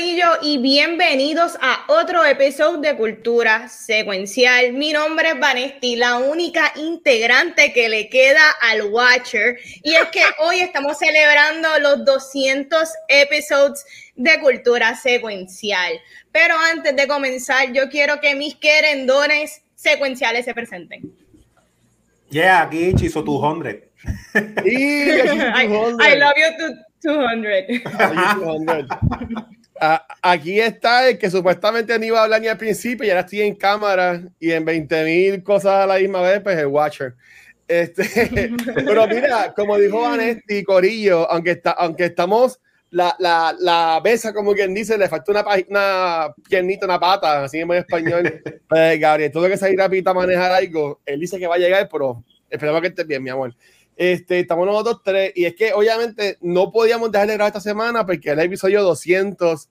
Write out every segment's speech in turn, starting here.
Corillo y bienvenidos a otro episodio de Cultura Secuencial. Mi nombre es Vanesti, la única integrante que le queda al Watcher. Y es que hoy estamos celebrando los 200 episodios de Cultura Secuencial. Pero antes de comenzar, yo quiero que mis querendones secuenciales se presenten. Yeah, aquí Chiso 200. I, I love you 200. Aquí está el que supuestamente no iba a hablar ni al principio y ahora estoy en cámara y en 20 mil cosas a la misma vez, pues el Watcher. Este, pero mira, como dijo Vanetti Corillo, aunque, está, aunque estamos, la, la, la besa, como quien dice, le falta una, una piernita, una pata, así en español. Pues, Gabriel, tuve que salir rápido a manejar algo. Él dice que va a llegar, pero esperemos que esté bien, mi amor. Este, estamos nosotros tres y es que obviamente no podíamos dejar de grabar esta semana porque el episodio 200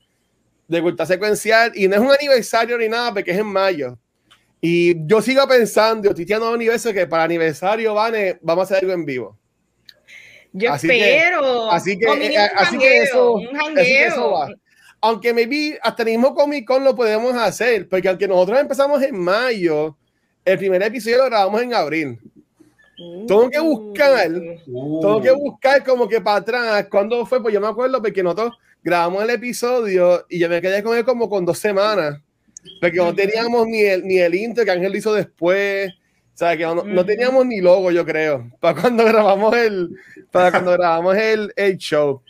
de Culta Secuencial y no es un aniversario ni nada porque es en mayo. Y yo sigo pensando, Titiano Universo, que para aniversario, Vane, vamos a hacer algo en vivo. Yo espero. así que, eh, así que eso, eso va. Aunque maybe hasta el mismo Comic Con lo podemos hacer, porque aunque nosotros empezamos en mayo, el primer episodio lo grabamos en abril. Tengo que buscar, tengo que buscar como que para atrás, cuando fue, pues yo me acuerdo porque nosotros grabamos el episodio y yo me quedé con él como con dos semanas, porque no teníamos ni el, ni el intro que Ángel hizo después, o sea, que no, teníamos ni logo, yo creo, para cuando grabamos el, para cuando grabamos el, el show.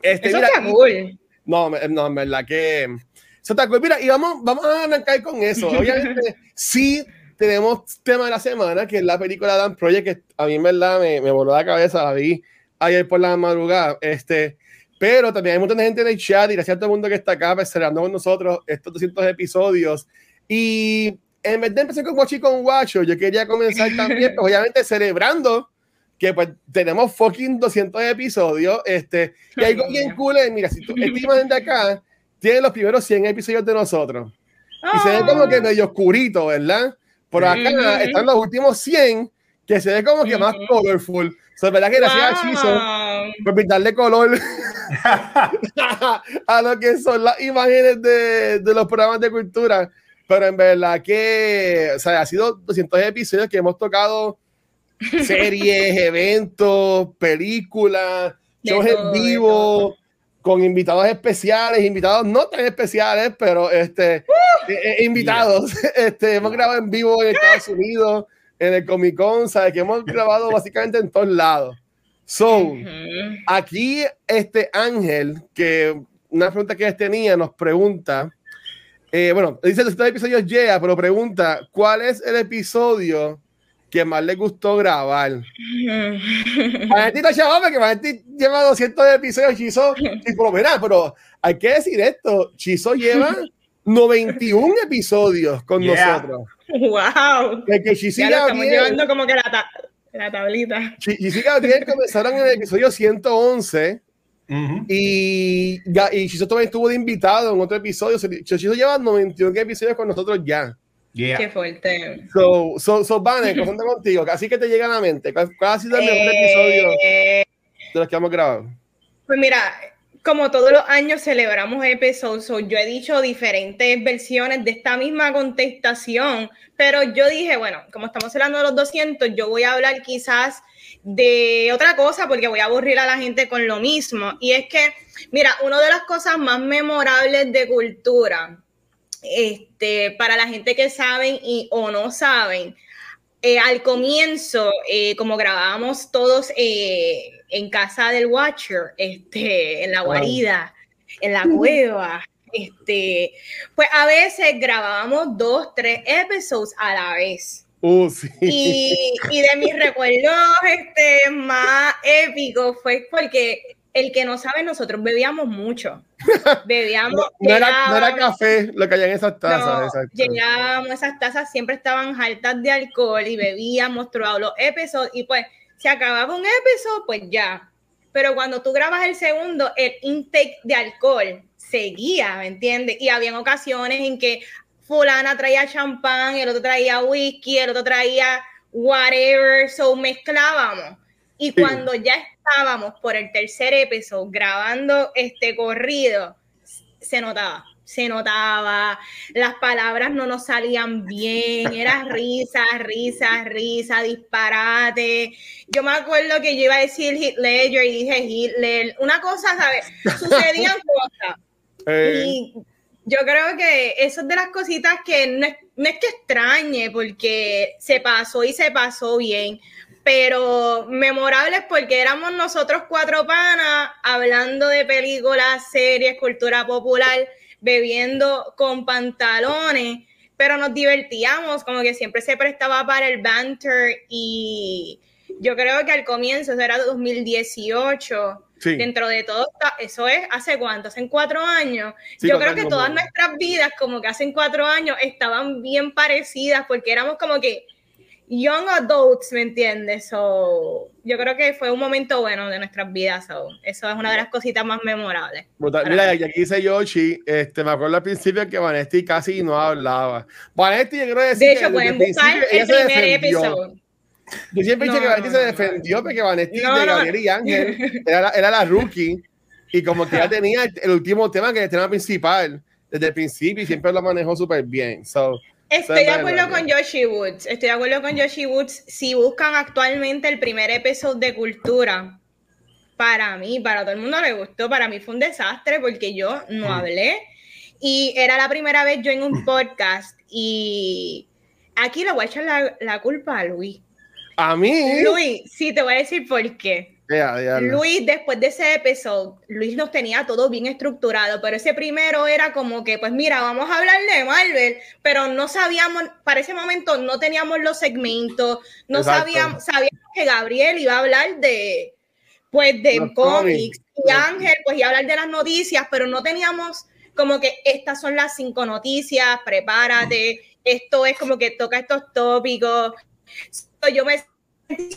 Este, Eso está cool. No, no, en verdad que... Eso está cool. Mira, y vamos, vamos a arrancar con eso. Obviamente, sí tenemos tema de la semana, que es la película Dan Project, que a mí en verdad me, me voló la cabeza, la vi ayer por la madrugada. Este, pero también hay de gente en el chat y gracias a todo el mundo que está acá celebrando con nosotros estos 200 episodios. Y en vez de empezar con Guachi con Guacho, yo quería comenzar también, pues, obviamente, celebrando que pues tenemos fucking 200 episodios. Este, y algo bien cool es, mira, si tú, esta imagen de acá tiene los primeros 100 episodios de nosotros. Y se ve como que medio oscurito, ¿verdad? Por acá están los últimos 100 que se ve como que más colorful. So, verdad que gracias a Chizo por pintarle color a lo que son las imágenes de, de, los programas de cultura. Pero en verdad que, o sea, ha sido 200 episodios que hemos tocado series, eventos, películas, shows en vivo con invitados especiales, invitados no tan especiales, pero este, uh, eh, eh, invitados. Este, hemos grabado en vivo en Estados Unidos, en el Comic Con, ¿sabes? Que hemos grabado básicamente en todos lados. So, aquí este Ángel, que una pregunta que tenía, nos pregunta, eh, bueno, dice este episodio llega, pero pregunta, ¿cuál es el episodio que más le gustó grabar. Valentito Chavame, que Valentito lleva 200 episodios, Chizo, y por lo pero hay que decir esto, Chizo lleva 91 episodios con nosotros. ¡Wow! Que, que Chizo ya lo estamos llevando como que la, ta la tablita. Chizo y Gabriel comenzaron en el episodio 111. Uh -huh. Y, y Chizo también estuvo de invitado en otro episodio. Chizo lleva 91 episodios con nosotros ya. Yeah. Qué fuerte. So, so, so Vane, contigo, así que te llega a la mente. ¿Cuál, ha sido el mejor episodio de los que hemos grabado? Pues mira, como todos los años celebramos episodios, yo he dicho diferentes versiones de esta misma contestación, pero yo dije, bueno, como estamos hablando de los 200, yo voy a hablar quizás de otra cosa porque voy a aburrir a la gente con lo mismo. Y es que, mira, una de las cosas más memorables de cultura este, para la gente que saben y o no saben, eh, al comienzo, eh, como grabábamos todos eh, en casa del Watcher, este, en la guarida, en la cueva, este, pues a veces grabábamos dos, tres episodios a la vez. Uh, sí. y, y, de mis recuerdos este, más épicos fue porque el que no sabe, nosotros bebíamos mucho. Bebíamos. no, no, era, no, era, café lo que había en esas tazas. No, llegábamos, esas tazas siempre estaban altas de alcohol y bebíamos todos los episodios. Y pues se acababa un episodio, pues ya. Pero cuando tú grabas el segundo, el intake de alcohol seguía, ¿me entiendes? Y había ocasiones en que fulana traía champán, el otro traía whisky, el otro traía whatever, so mezclábamos. Y cuando ya estábamos por el tercer episodio grabando este corrido, se notaba se notaba, las palabras no nos salían bien, era risa, risa, risa, disparate. Yo me acuerdo que yo iba a decir Hitler y dije Hitler, una cosa, ¿sabes? Sucedían cosas. Eh. Y yo creo que eso es de las cositas que no es, no es que extrañe, porque se pasó y se pasó bien, pero memorables porque éramos nosotros cuatro panas hablando de películas, series, cultura popular bebiendo con pantalones, pero nos divertíamos, como que siempre se prestaba para el banter y yo creo que al comienzo, eso era 2018, dentro de todo, eso es, ¿hace cuánto? ¿Hace cuatro años? yo creo que todas nuestras vidas, como que hace cuatro años, estaban bien parecidas porque éramos como que young adults, ¿me entiendes? So, yo creo que fue un momento bueno de nuestras vidas. So, eso es una de las cositas más memorables. Mira, y aquí dice Yoshi, este, me acuerdo al principio que Vanesti casi no hablaba. Vanesti, yo quiero decir de hecho, pueden buscar el primer episodio. Yo siempre dije que Vanesti se defendió porque Vanesti de Gabriel y Ángel era la, era la rookie y como que ya tenía el, último tema que es el tema principal desde el principio y siempre lo manejó súper bien. So, Estoy de acuerdo con Yoshi Woods. Estoy de acuerdo con Yoshi Woods. Si buscan actualmente el primer episodio de Cultura, para mí, para todo el mundo le gustó. Para mí fue un desastre porque yo no mm. hablé. Y era la primera vez yo en un podcast. Y aquí le voy a echar la, la culpa a Luis. ¿A mí? Luis, sí, te voy a decir por qué. Luis, después de ese episodio, Luis nos tenía todo bien estructurado, pero ese primero era como que, pues mira, vamos a hablar de Marvel, pero no sabíamos, para ese momento no teníamos los segmentos, no sabíamos, sabíamos que Gabriel iba a hablar de, pues, de cómics, y Ángel, pues iba a hablar de las noticias, pero no teníamos como que estas son las cinco noticias, prepárate, esto es como que toca estos tópicos. yo me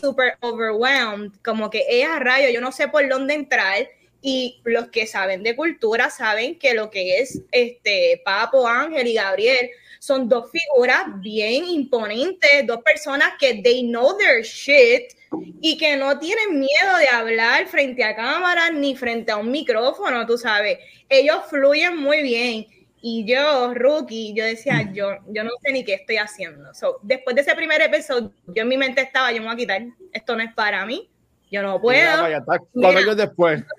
super overwhelmed, como que es a rayo, yo no sé por dónde entrar. Y los que saben de cultura saben que lo que es este Papo, Ángel y Gabriel son dos figuras bien imponentes, dos personas que they know their shit y que no tienen miedo de hablar frente a cámara ni frente a un micrófono, tú sabes. Ellos fluyen muy bien. Y yo, rookie, yo decía, yo, yo no sé ni qué estoy haciendo. después de ese primer episodio, yo en mi mente estaba, yo me voy a quitar, esto no es para mí, yo no puedo. Mira, años después.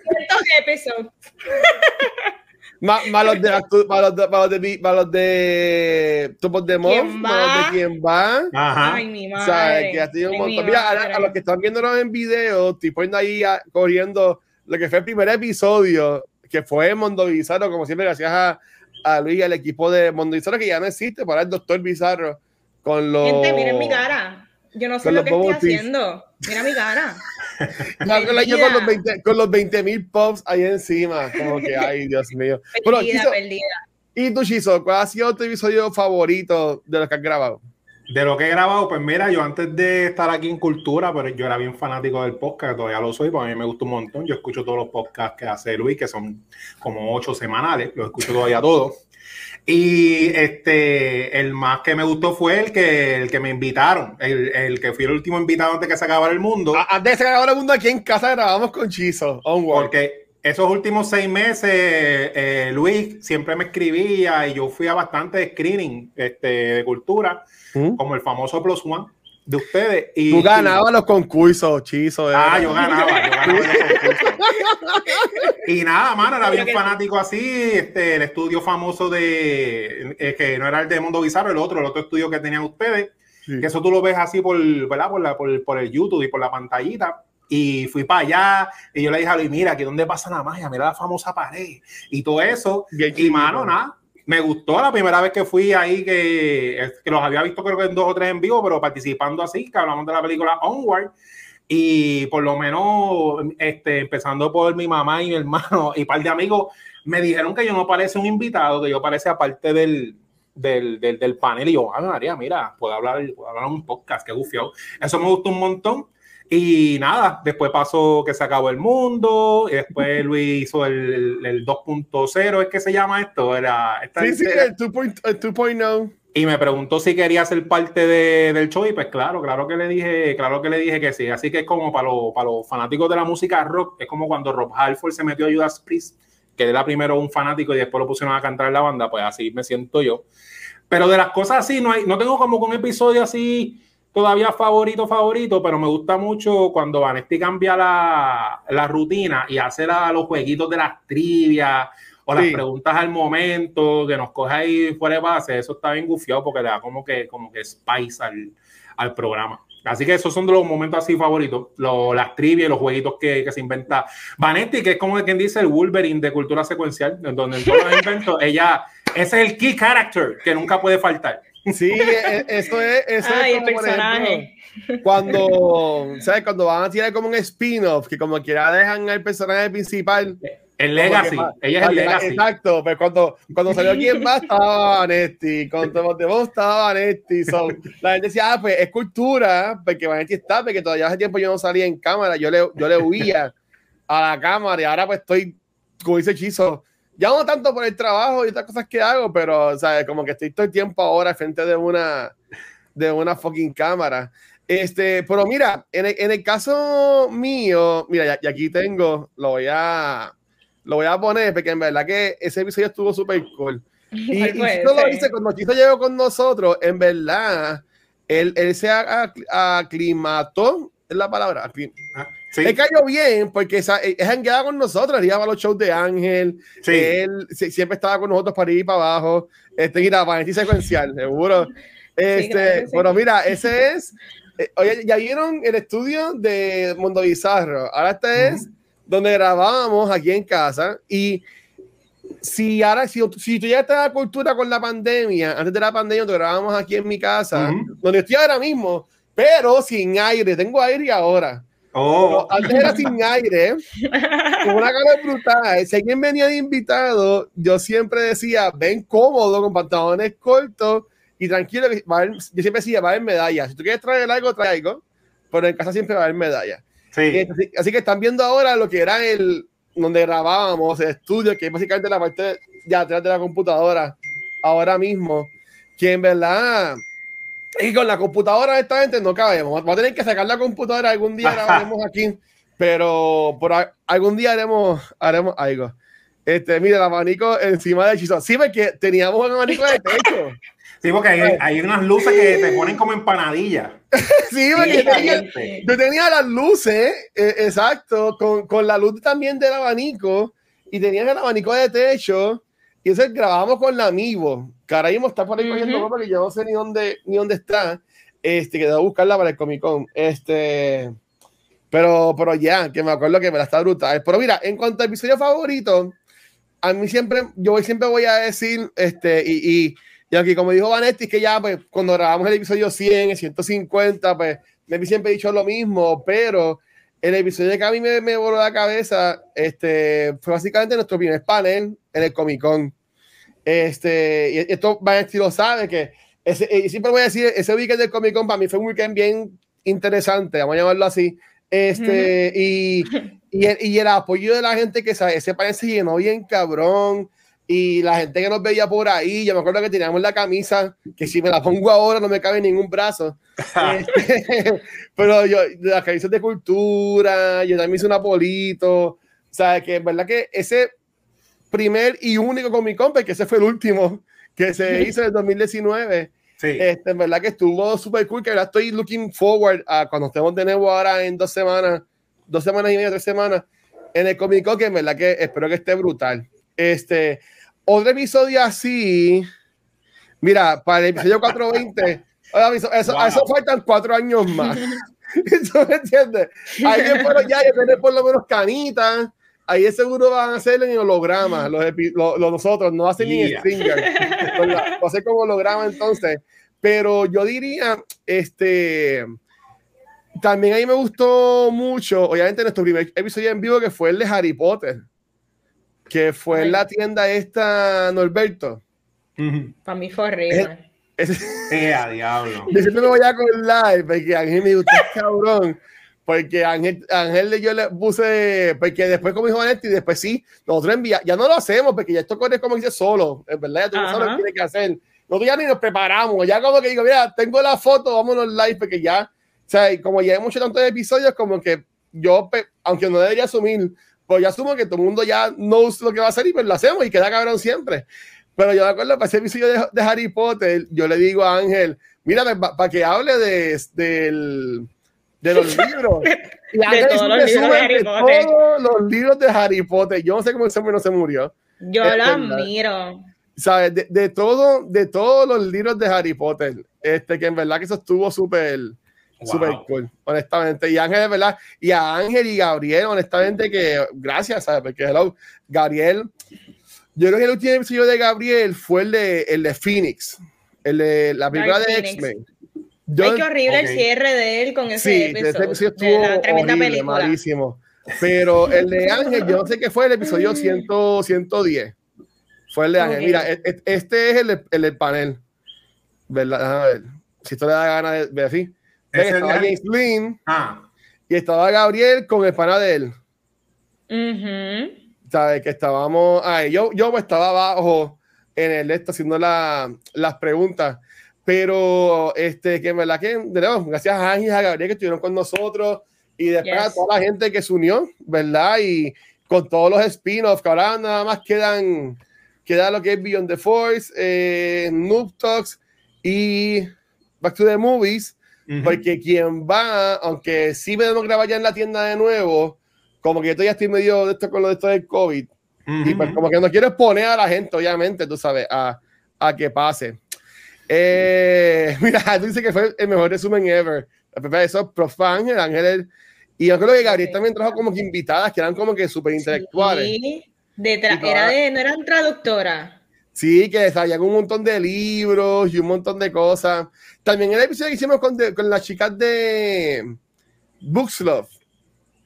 Malos de, malos de, malos de, malos de Topos de Mob, malos de quién va. Ajá. Ay, mi madre. O sea, que ha sido un montón. Mira, a, los que están viéndonos en video, estoy poniendo ahí corriendo lo que fue el primer episodio, que fue Mondo Bizarro, como siempre, gracias a a Luis y al equipo de Mundo Bizarro que ya no existe, para el Doctor Bizarro con los. Gente, miren mi cara. Yo no sé lo que estoy haciendo. Mira mi cara. no, con, los 20, con los 20 mil pops ahí encima. Como que, ay, Dios mío. Perdida, perdida. ¿Y tú, Chizo, cuál ha sido tu episodio favorito de los que has grabado? De lo que he grabado, pues mira, yo antes de estar aquí en Cultura, pero yo era bien fanático del podcast, todavía lo soy, porque a mí me gusta un montón. Yo escucho todos los podcasts que hace Luis, que son como ocho semanales, los escucho todavía todos. Y este, el más que me gustó fue el que, el que me invitaron, el, el que fui el último invitado antes de que se acabara el mundo. Antes de que se acabara el mundo, aquí en casa grabamos con Chizo, Porque esos últimos seis meses, eh, Luis siempre me escribía y yo fui a bastante screening este, de cultura ¿Mm? como el famoso Plus One de ustedes. Y, Tú ganabas los concursos, chizo. Ah, yo ganaba, yo ganaba los concursos. y nada, mano, era bien fanático así. Este, el estudio famoso de, eh, que no era el de Mundo Bizarro, el otro, el otro estudio que tenían ustedes. Que eso tú lo ves así por, ¿verdad? Por, la, por, por, el YouTube y por la pantallita. Y fui para allá y yo le dije a Luis, mira, aquí donde pasa la magia, mira la famosa pared y todo eso. y mano, nada, me gustó la primera vez que fui ahí, que, que los había visto creo que en dos o tres en vivo, pero participando así, que hablamos de la película Onward. Y por lo menos, este, empezando por mi mamá y mi hermano y un par de amigos, me dijeron que yo no parece un invitado, que yo parece aparte del, del, del, del panel. Y yo, ah, María, mira, puedo hablar, puedo hablar un podcast, qué gufiado. Eso me gustó un montón. Y nada, después pasó que se acabó el mundo, y después Luis hizo el, el, 2.0, ¿es que se llama esto? Era, sí, sí, el 2.0. Y me preguntó si quería ser parte de, del show y pues claro, claro que le dije, claro que le dije que sí. Así que es como para, para los fanáticos de la música rock, es como cuando Rob Halford se metió a Judas Priest, que era primero un fanático y después lo pusieron a cantar en la banda, pues así me siento yo. Pero de las cosas así, no, hay, no tengo como un episodio así todavía favorito, favorito, pero me gusta mucho cuando Vanesti cambia la, la rutina y hace los jueguitos de las trivias o las preguntas al momento, que nos coge ahí fuera de base, eso está bien gufiado porque le da como que, como que spice al, al programa. Así que esos son de los momentos así favoritos, las trivias los jueguitos que, que, se inventa Vanetti, que es como quien dice el Wolverine de cultura secuencial, en donde en todos los inventos, ella, ese es el key character que nunca puede faltar. Sí, e, eso es, eso Ay, el personaje. cuando, ¿sabes? Cuando van a tirar como un spin-off, que como quiera dejan el personaje principal el Legacy, ella es el Legacy. Exacto, pero cuando, cuando salió en más estaba Vanetti, cuando vos estaba Vanetti. So, la gente decía, ah, pues es cultura, porque Vanetti está, porque todavía hace tiempo yo no salía en cámara, yo le, yo le huía a la cámara y ahora pues estoy, como dice Chizo, ya no tanto por el trabajo y otras cosas que hago, pero, ¿sabes? Como que estoy todo el tiempo ahora frente de una, de una fucking cámara. Este, pero mira, en el, en el caso mío, mira, y aquí tengo, lo voy a lo voy a poner porque en verdad que ese episodio estuvo súper cool. Y, y lo dice cuando Chizo llegó con nosotros, en verdad, él, él se aclimató, es la palabra. Ah, ¿sí? Él cayó bien porque es hangueaba con nosotros, iba a los shows de Ángel, sí. él siempre estaba con nosotros para ir para abajo. Este, mira, para secuencial, seguro. Este, bueno, mira, ese es. Eh, oye, ya vieron el estudio de Mundo Bizarro. Ahora este es donde grabábamos aquí en casa y si ahora, si, si tú ya estás a cultura con la pandemia, antes de la pandemia, te grabábamos aquí en mi casa, donde estoy ahora mismo, pero sin aire, tengo aire ahora. Oh. Antes era sin aire, con una cara brutal. Si alguien venía de invitado, yo siempre decía, ven cómodo, con pantalones cortos y tranquilo. yo siempre decía, va a haber medallas. Si tú quieres traer algo, trae algo, pero en casa siempre va a haber medallas. Así, que están viendo ahora lo que era el donde grabábamos, el estudio, que es básicamente la parte de atrás de la computadora, ahora mismo, que en verdad, y con la computadora esta gente no cabemos. Vamos a tener que sacar la computadora algún día, grabaremos aquí, pero por algún día haremos, haremos algo. Este, mira, el abanico encima del hechizo. Sí, porque teníamos un abanico de techo. Sí, porque hay, hay, unas luces que te ponen como empanadillas. sí, porque yo tenía las luces, eh, exacto, con, con, la luz también del abanico, y tenía el abanico de techo, y eso grabamos con la Amiibo, que ahora mismo está por ahí cogiendo porque yo no sé ni dónde, ni dónde está, este, que debo buscarla para el Comic Con, este, pero, pero ya, que me acuerdo que me la está brutal. Pero mira, en cuanto a episodio favorito, a mí siempre, yo siempre voy a decir, este, y, y y aquí, como dijo Vanetti, que ya, pues, cuando grabamos el episodio 100, 150, pues, me siempre he dicho lo mismo, pero el episodio que a mí me, me voló la cabeza, este, fue básicamente nuestro primer panel en el Comic Con. Este, y esto Vanetti lo sabe, que ese, y siempre voy a decir, ese weekend del Comic Con para mí fue un weekend bien interesante, vamos a llamarlo así. Este, y, y, el, y, el, apoyo de la gente que sabe, ese panel se llenó bien cabrón y la gente que nos veía por ahí, yo me acuerdo que teníamos la camisa, que si me la pongo ahora no me cabe ningún brazo. Este, pero yo, las camisas de cultura, yo también hice un apolito. O sea, que es verdad que ese primer y único Comic Con, que ese fue el último que se hizo en el 2019. Sí. Este, en verdad que estuvo súper cool, que ahora estoy looking forward a cuando estemos de nuevo ahora en dos semanas, dos semanas y media, tres semanas, en el Comic Con, que en verdad que espero que esté brutal. Este, otro episodio así, mira, para el episodio 420, eso, eso faltan cuatro años más. ¿Eso me entiendes? Ahí fueron ya, ya tener por lo menos canitas. Ahí seguro van a hacer en holograma, los, los, nosotros, no hacen ni stringer. Lo hacen como holograma entonces. Pero yo diría, este, también ahí me gustó mucho, obviamente nuestro primer episodio en vivo que fue el de Harry Potter que fue en la tienda esta Norberto. Para mí fue horrible. Es, a diablo. Yo siempre me voy a con live porque mí me gusta cabrón. porque Ángel, Ángel yo le puse, porque después como dijo y después sí, nosotros enviamos, ya no lo hacemos, porque ya esto corre como dice solo, en verdad, ya tú no sabes lo que tiene que hacer. Nosotros ya ni nos preparamos, ya como que digo, mira, tengo la foto, vámonos live, porque ya, o sea, como ya hemos hecho tantos episodios, como que yo, aunque no debería asumir, pues ya asumo que todo el mundo ya knows lo que va a hacer y pues lo hacemos y queda cabrón siempre. Pero yo me acuerdo para ese episodio de, de Harry Potter, yo le digo a Ángel, mira, para que hable de, del de los libros. de todos los libros de Harry Potter. Todos los libros de Harry Potter. Yo no sé cómo ese hombre no se murió. Yo lo admiro. ¿Sabes? De, de, todo, de todos los libros de Harry Potter, este, que en verdad que eso estuvo súper, súper cool, honestamente. Y Ángel, de verdad, y a Ángel y Gabriel, honestamente, que gracias, ¿sabes? Porque hello, Gabriel, yo creo que el último episodio de Gabriel fue el de, el de Phoenix, el de la película de X-Men. Ay, qué horrible el cierre de él con ese sí, episodio. Ese estuvo de la tremenda horrible, película. Malísimo. Pero el de Ángel, yo no sé qué fue el episodio 100, 110. Fue el de Ángel. Mira, e, e, este es el, el, el panel. ¿Verdad? A ver. Si esto le da ganas de ver así. Estaba James Lynn ah. y estaba Gabriel con el pana de él. Uh ¿Sabes? Que estábamos. Ay, yo, yo estaba abajo en el este haciendo la, las preguntas pero, este, que en verdad que, de nuevo, gracias a Ángel y a Gabriel que estuvieron con nosotros y después a toda la gente que se unió, ¿verdad? Y con todos los spin-offs, que ahora nada más quedan, queda lo que es Beyond the Force, eh, Noob Talks y Back to the Movies, porque quien va, aunque sí me debemos grabar ya en la tienda de nuevo, como que yo todavía estoy medio de esto con lo de esto del COVID, y pues como que no quiero exponer a la gente, obviamente, tú sabes, a, a que pase. Eh, mira, tú dices que fue el mejor resumen ever. Eso, Prof. Ángel, Ángel. Y yo creo que Gabriel también trajo como que invitadas que eran como que súper intelectuales. Sí, era de, no eran traductoras. Sí, que sabían un montón de libros y un montón de cosas. También el episodio que hicimos con, con las chicas de Books Love.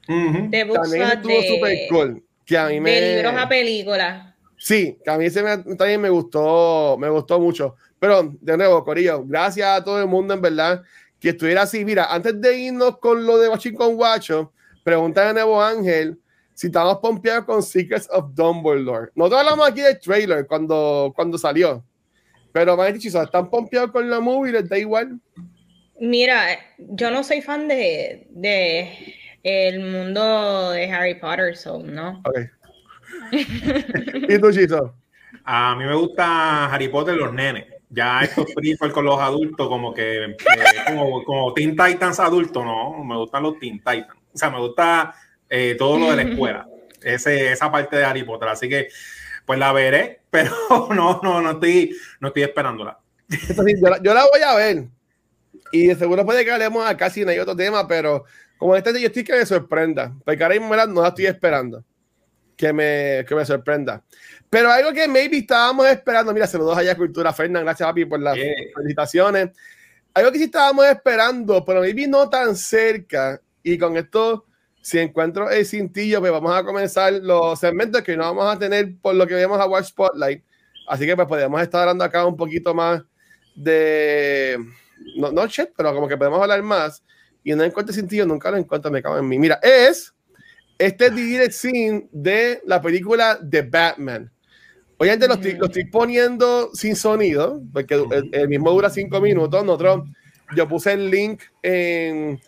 De Books también estuvo súper cool. Que a mí me... De libros a películas. Sí, que a mí ese también me gustó, me gustó mucho. Pero, de nuevo, Corillo, gracias a todo el mundo, en verdad, que estuviera así. Mira, antes de irnos con lo de Watching con Guacho, pregunta de nuevo Ángel si estamos pompeados con Secrets of Dumbledore. Nosotros hablamos aquí del trailer cuando, cuando salió. Pero, me dicho, ¿están pompeados con la movie? ¿Les da igual? Mira, yo no soy fan de, de el mundo de Harry Potter, so, ¿no? Ok. ¿Y tú, Chiso? A mí me gusta Harry Potter los nenes ya estos prequels con los adultos, como que eh, como, como, Teen Titans adultos, no, me gustan los Teen Titans. O sea, me gusta eh, todo lo de la escuela, ese, esa parte de Harry Potter. Así que, pues la veré, pero no, no, no estoy, no estoy esperándola. Yo la, yo la voy a ver. Y de seguro puede que hablemos acá si no hay otro tema, pero como este yo estoy que me sorprenda, porque ahora mismo no la estoy esperando. Que me, que me sorprenda. Pero algo que maybe estábamos esperando, mira, saludos allá Cultura Fernán, gracias papi por las felicitaciones. Algo que sí estábamos esperando, pero maybe no tan cerca. Y con esto, si encuentro el cintillo, pues vamos a comenzar los segmentos que no vamos a tener por lo que vemos a Watch Spotlight. Así que pues podemos estar hablando acá un poquito más de, no, no chat, pero como que podemos hablar más. Y no encuentro el cintillo, nunca lo encuentro, me cago en mí. Mira, es este direct scene de la película The Batman. Oye, lo estoy, lo estoy poniendo sin sonido, porque el, mismo dura cinco minutos. Nosotros, yo puse el link en.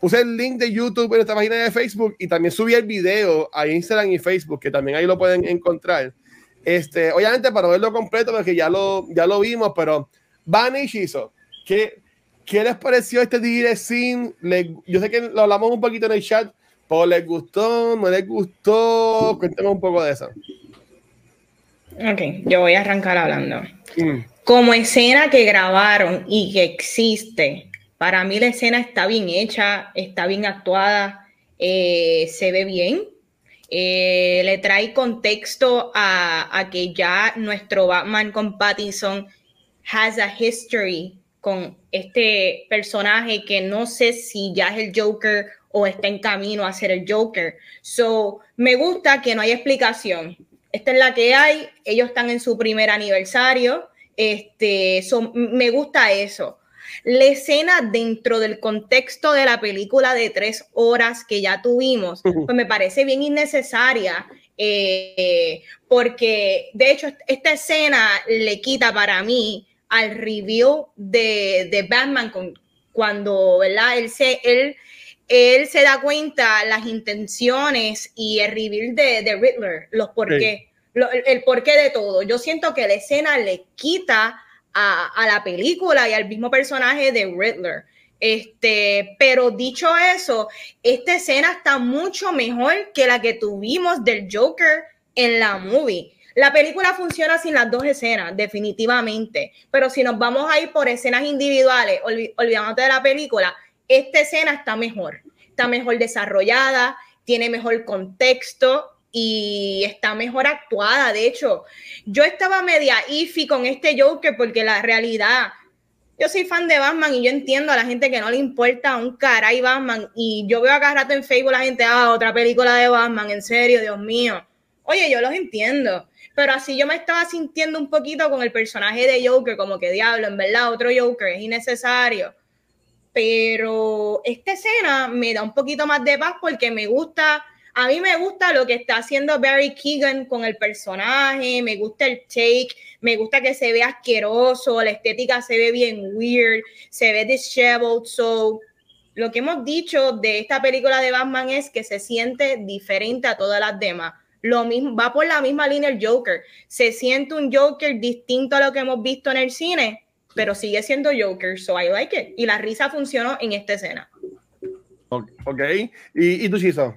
Puse el link de YouTube en esta página de Facebook y también subí el video a Instagram y Facebook, que también ahí lo pueden encontrar. Este, obviamente para verlo completo, porque ya lo, ya lo vimos, pero Van y Shizo, ¿qué, ¿qué les pareció este direct scene? yo sé que lo hablamos un poquito en el chat, pero ¿les gustó? ¿No les gustó? Cuéntame un poco de eso. Ok, yo voy a arrancar hablando. Mm. Como escena que grabaron y que existe, para mí la escena está bien hecha, está bien actuada, eh, se ve bien. Eh, le trae contexto a, que ya nuestro Batman con Pattinson has a history con este personaje que no sé si ya es el Joker o está en camino a ser el Joker. So, me gusta que no hay explicación esta es la que hay, ellos están en su primer aniversario, este, me gusta eso. La escena dentro del contexto de la película de tres horas que ya tuvimos, pues me parece bien innecesaria. Eh, porque de hecho esta escena le quita para mí al review de, de Batman con, cuando ¿verdad? Él, se, él, él se da cuenta las intenciones y el reveal de, de Riddler, los por qué, el porqué de todo. Yo siento que la escena le quita a, la película y al mismo personaje de Riddler. Este, pero dicho eso, esta escena está mucho mejor que la que tuvimos del Joker en la movie. La película funciona sin las dos escenas, definitivamente. Pero si nos vamos a ir por escenas individuales, olvidándote de la película, esta escena está mejor. Está mejor desarrollada, tiene mejor contexto y está mejor actuada. De hecho, yo estaba media iffy con este Joker porque la realidad, yo soy fan de Batman y yo entiendo a la gente que no le importa un caray Batman. Y yo veo acá rato en Facebook la gente, ah, otra película de Batman, en serio, Dios mío. Oye, yo los entiendo pero así yo me estaba sintiendo un poquito con el personaje de Joker, como que diablo, en verdad, otro Joker es innecesario. Pero esta escena me da un poquito más de paz porque me gusta, a mí me gusta lo que está haciendo Barry Keegan con el personaje, me gusta el take, me gusta que se ve asqueroso, la estética se ve bien weird, se ve disheveled, so lo que hemos dicho de esta película de Batman es que se siente diferente a todas las demás. Lo mismo, va por la misma línea el Joker. Se siente un Joker distinto a lo que hemos visto en el cine, pero sigue siendo Joker, so I like it. Y la risa funcionó en esta escena. Ok, ¿y, y tú, Chiso?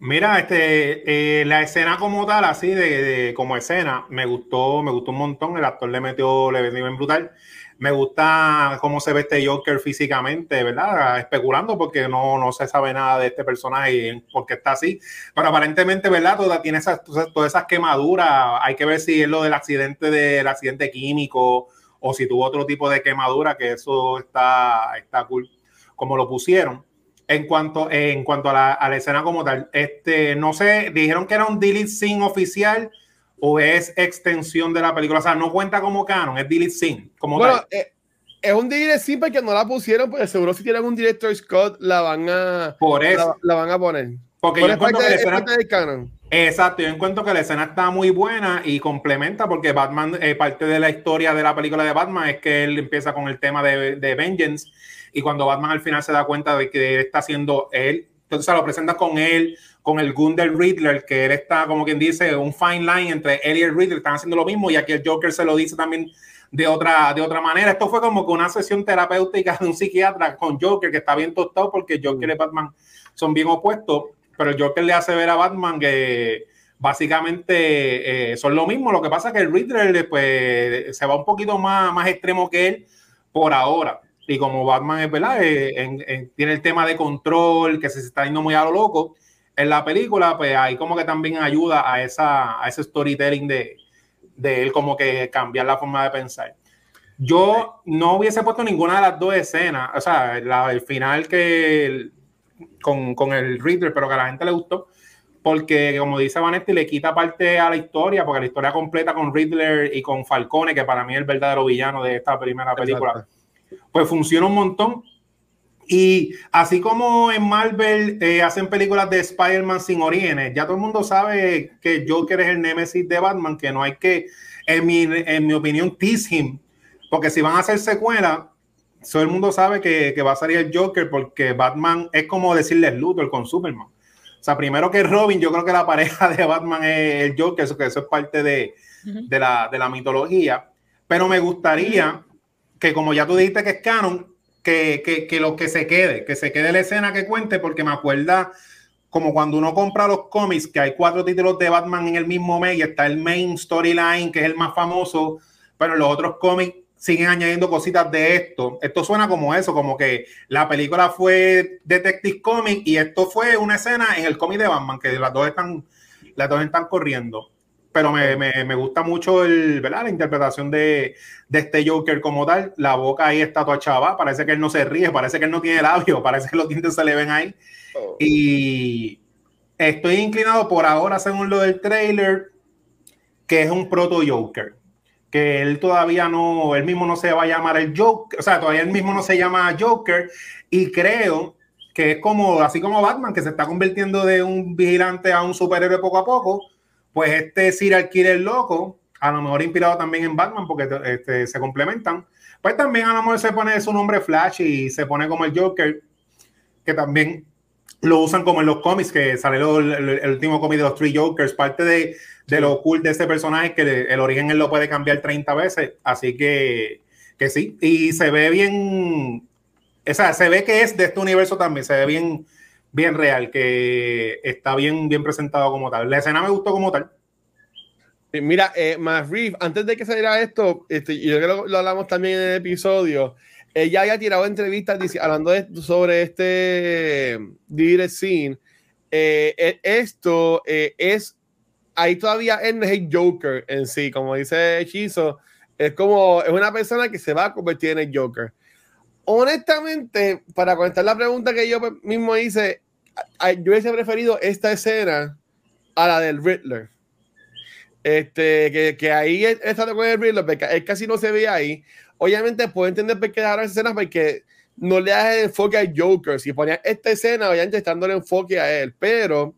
Mira, este, eh, la escena como tal, así de, como escena, me gustó, me gustó un montón. El actor le metió, le vendió bien brutal. Me gusta cómo se ve este Joker físicamente, ¿verdad? Especulando porque no, no se sabe nada de este personaje y por qué está así. Pero aparentemente, ¿verdad? Toda, tiene esas, todas esas quemaduras. Hay que ver si es lo del accidente del accidente químico o si tuvo otro tipo de quemadura, que eso está, está cool, como lo pusieron. En cuanto, en cuanto a la, a la escena como tal, este, no sé, dijeron que era un delete scene oficial o es extensión de la película? O sea, no cuenta como canon, es delete scene. Como bueno, eh, es un delete scene porque no la pusieron, pues seguro si tienen un director Scott la van a, Por eso. La, van a poner. Porque yo encuentro que la escena, canon. Exacto, yo encuentro que la escena está muy buena y complementa porque Batman, eh, parte de la historia de la película de Batman es que él empieza con el tema de, de Vengeance y cuando Batman al final se da cuenta de que él está haciendo él, entonces se lo presenta con él con el gun del Riddler, que él está, como quien dice, un fine line entre él y el Riddler, están haciendo lo mismo, y aquí el Joker se lo dice también de otra, de otra manera. Esto fue como que una sesión terapéutica de un psiquiatra con Joker, que está bien tostado porque Joker y Batman son bien opuestos, pero el Joker le hace ver a Batman que básicamente eh, son lo mismo. Lo que pasa es que el Riddler pues, se va un poquito más, más extremo que él por ahora. Y como Batman es verdad, eh, tiene el tema de control, que se está yendo muy a lo loco, en la película, pues ahí como que también ayuda a, esa, a ese storytelling de, de él, como que cambiar la forma de pensar. Yo no hubiese puesto ninguna de las dos escenas, o sea, la, el final que con, con, el Riddler, pero que a la gente le gustó, porque como dice Vanetti, le quita parte a la historia, porque la historia completa con Riddler y con Falcone, que para mí es el verdadero villano de esta primera película, pues funciona un montón y así como en Marvel eh, hacen películas de Spider-Man sin orígenes, ya todo el mundo sabe que Joker es el némesis de Batman, que no hay que, en mi, en mi opinión, tease him. Porque si van a hacer secuela, todo el mundo sabe que, que, va a salir el Joker porque Batman es como decirle Luthor con Superman. O sea, primero que Robin, yo creo que la pareja de Batman es el Joker, eso, que eso es parte de, de, la, de la mitología. Pero me gustaría que, como ya tú dijiste que es canon, que, que, lo que se quede, que se quede la escena que cuente, porque me acuerda como cuando uno compra los cómics, que hay cuatro títulos de Batman en el mismo mes y está el main storyline, que es el más famoso, pero los otros cómics siguen añadiendo cositas de esto. Esto suena como eso, como que la película fue Detective Comic y esto fue una escena en el cómic de Batman, que las dos están, las dos están corriendo pero me, me, me, gusta mucho el, ¿verdad? la interpretación de, de, este Joker como tal. La boca ahí está toda chava, parece que él no se ríe, parece que él no tiene labio, parece que los dientes se le ven ahí. Oh. Y estoy inclinado por ahora, según lo del trailer, que es un proto Joker. que él todavía no, él mismo no se va a llamar el Joker, o sea, todavía él mismo no se llama Joker y creo que es como, así como Batman, que se está convirtiendo de un vigilante a un superhéroe poco a poco, pues este serial killer loco, a lo mejor inspirado también en Batman, porque este, se complementan, pues también a lo mejor se pone su nombre Flash y se pone como el Joker, que también lo usan como en los cómics, que sale el, último cómic de los Three Jokers, parte de, de lo cool de ese personaje, que el origen él lo puede cambiar 30 veces, así que, que sí, y se ve bien, o sea, se ve que es de este universo también, se ve bien, bien real, que está bien, bien presentado como tal. La escena me gustó como tal. Mira, eh, Reeve, antes de que saliera esto, este, yo creo que lo hablamos también en el episodio, ella había tirado entrevistas hablando sobre este direct scene. Eh, e, esto eh, es, ahí todavía es el Joker en sí, como dice Hechizo, es como, es una persona que se va a convertir en el Joker. Honestamente, para contestar la pregunta que yo mismo hice, yo hubiese preferido esta escena a la del Riddler. Este, que, que ahí está con el Riddler, porque él casi no se ve ahí obviamente puedo entender por qué dejaron esa escena porque no le das el enfoque al Joker. Si ponía esta escena, obviamente el enfoque a él, pero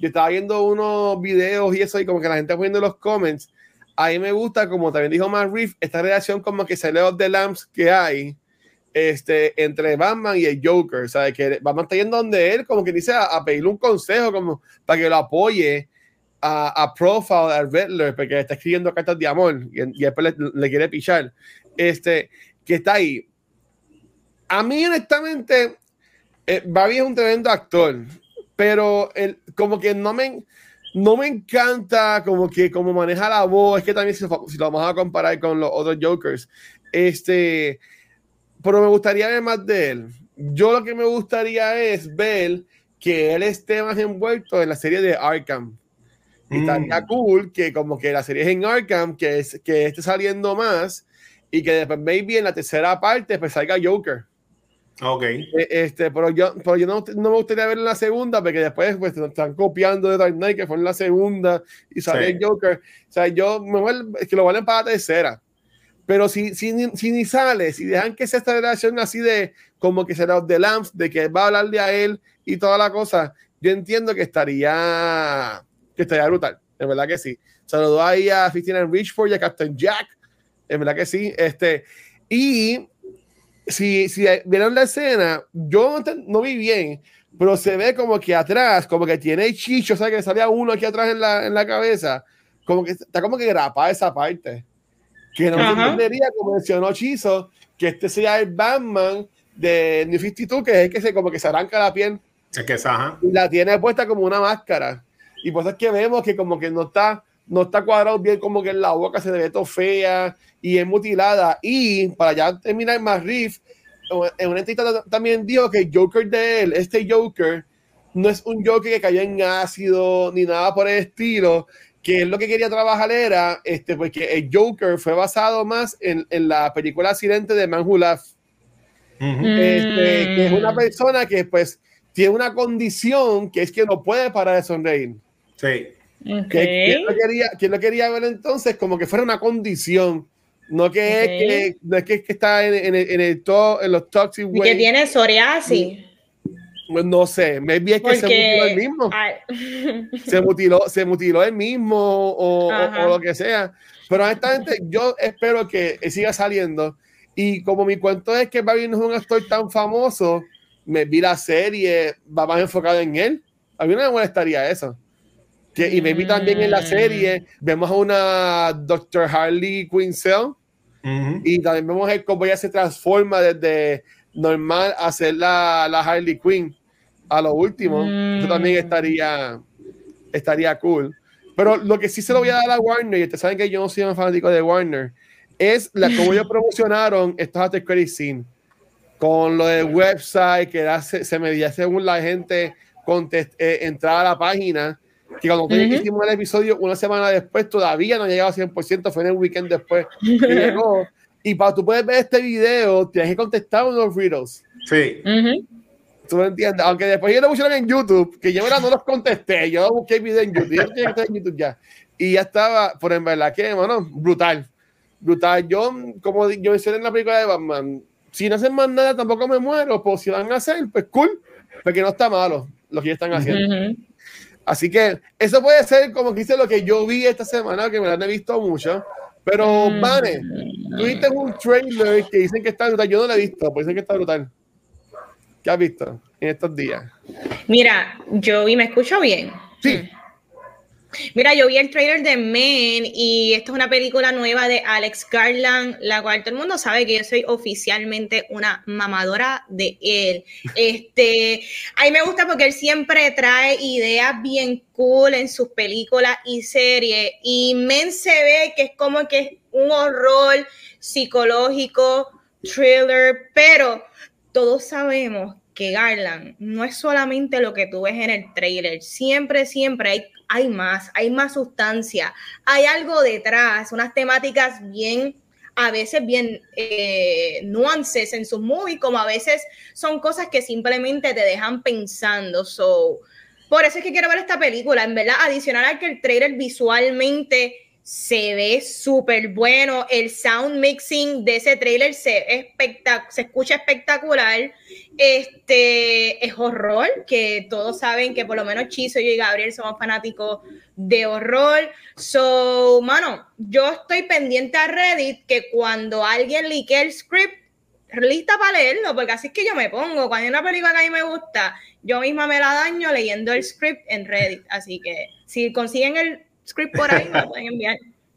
yo estaba viendo unos videos y eso, y como que la gente poniendo los comments. A mí me gusta, como también dijo Matt Reef, esta relación como que sale de Lamps que hay este, entre Batman y el Joker. ¿sabes? Que Batman está yendo donde él, como que dice, a, pedirle un consejo como para que lo apoye a, a Profile, al Riddler, porque está escribiendo cartas de amor y, y después le, le quiere pichar este, que está ahí. A mí, honestamente, eh, es un tremendo actor, pero el, como que no me, no me encanta como que como maneja la voz, es que también si, lo vamos a comparar con los otros Jokers, este, pero me gustaría ver más de él. Yo lo que me gustaría es ver que él esté más envuelto en la serie de Arkham. Y mm. estaría cool que como que la serie es en Arkham, que, es, que esté saliendo más y que después maybe en la tercera parte pues salga Joker. Ok. E, este, pero yo, pero yo no, no, me gustaría ver en la segunda porque después pues están copiando de Dark Knight que fue en la segunda y sale Joker. O sea, yo mejor es que lo valen para la tercera. Pero si, si, si ni sale, si dejan que sea esta relación así de como que será de Lamps, de que va a hablarle a él y toda la cosa, yo entiendo que estaría que estaría brutal. De verdad que sí. Saludos ahí a 15 Richford y a Captain Jack es verdad que sí. Este, y si, si vieron la escena, yo no, vi bien, pero se ve como que atrás, como que tiene chicho, o sea, que salía uno aquí atrás en la, en la cabeza, como que está como que grapada esa parte. Que no se entendería, como mencionó Chizo, que este sea el Batman de New 52, que es el que se, como que se arranca la piel. Es que es, ajá. Y la tiene puesta como una máscara. Y pues es que vemos que como que no está, no está cuadrado bien, como que en la boca se ve todo fea y es mutilada. Y para ya terminar más riff, en una entrevista también dijo que el Joker de él, este Joker, no es un Joker que cayó en ácido ni nada por el estilo, que es lo que quería trabajar era, este, porque el Joker fue basado más en, en la película accidente de Man Who este, que es una persona que pues tiene una condición que es que no puede parar de sonreír. Sí. ¿Quién, lo quería, ¿Quién lo quería ver entonces como que fuera una condición? No que, es, que, no es que, está en, en, en, el to, en los toxic Y que tiene psoriasis. Pues no sé, maybe es que se mutiló el mismo. Se mutiló, se mutiló el mismo o, o, lo que sea. Pero honestamente, yo espero que siga saliendo. Y como mi cuento es que Barbie no es un actor tan famoso, me vi la serie, va más enfocado en él. A mí no me molestaría eso. Que, y me vi también en la serie, mm. vemos a una Dr. Harley Quinzel y también vemos cómo ella se transforma desde normal a ser la, la Harley Quinn a lo último. Eso también mm. estaría, estaría cool. Pero lo que sí se lo voy a dar a Warner, y ustedes saben que yo no soy un fanático de Warner, es la cómo ellos promocionaron estos After Credit Scene con lo del website que se, se medía según la gente contest, eh, entrar a la página que cuando uh hicimos el episodio una semana después todavía no llegaba a 100%, fue en el weekend después Y para tú puedes ver este video, tienes que contestar unos riddles. Sí. Tú lo entiendes. Aunque después yo lo pusieron en YouTube, que yo no los contesté, yo busqué video en YouTube, en YouTube ya. Y ya estaba, por en verdad que, bueno, brutal. brutal. Yo, como yo decía en la película de Batman, si no hacen más nada, tampoco me muero. Pues si van a hacer, pues cool, porque no está malo lo que ya están haciendo. Así que eso puede ser como que hice lo que yo vi esta semana, que me lo he visto mucho. Pero, mm. Vane, tú viste un trailer que dicen que está brutal. Yo no lo he visto, pues dicen que está brutal. ¿Qué has visto en estos días? Mira, yo vi, me escucho bien. Sí. Mira, yo vi el trailer de Men y esto es una película nueva de Alex Garland, la cual todo el mundo sabe que yo soy oficialmente una mamadora de él. Este, a mí me gusta porque él siempre trae ideas bien cool en sus películas y series y Men se ve que es como que es un horror psicológico, thriller, pero todos sabemos que Garland no es solamente lo que tú ves en el trailer, siempre, siempre hay hay más, hay más sustancia, hay algo detrás, unas temáticas bien, a veces bien eh, nuances en sus movies, como a veces son cosas que simplemente te dejan pensando. So, por eso es que quiero ver esta película, en verdad, adicional a que el trailer visualmente se ve súper bueno. El sound mixing de ese trailer se, se escucha espectacular. Este es horror, que todos saben que por lo menos Chizo, yo y Gabriel somos fanáticos de horror. So, mano, yo estoy pendiente a Reddit que cuando alguien lique el script, lista para leerlo, porque así es que yo me pongo. Cuando hay una película que a mí me gusta, yo misma me la daño leyendo el script en Reddit. Así que si consiguen el script por ahí, me pueden enviar.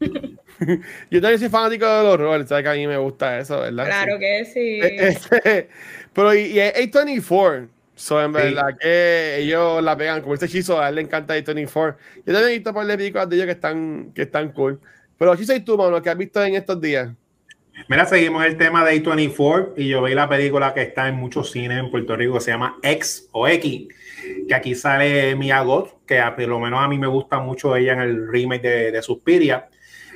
Yo también soy fanático de los roles, sabes que a mí me gusta eso, ¿verdad? Claro que sí. Este, pero y, A24, so, en verdad que ellos la pegan, como ese hechizo, a él le encanta A24. Yo también he visto un par de películas de ellos que están, que están cool. Pero ¿qué soy tú, mano, que has visto en estos días? Mira, seguimos el tema de A24 y yo vi la película que está en muchos cines en Puerto Rico que se llama X o X que aquí sale Mia Goth, que por lo menos a mí me gusta mucho ella en el remake de, Suspiria.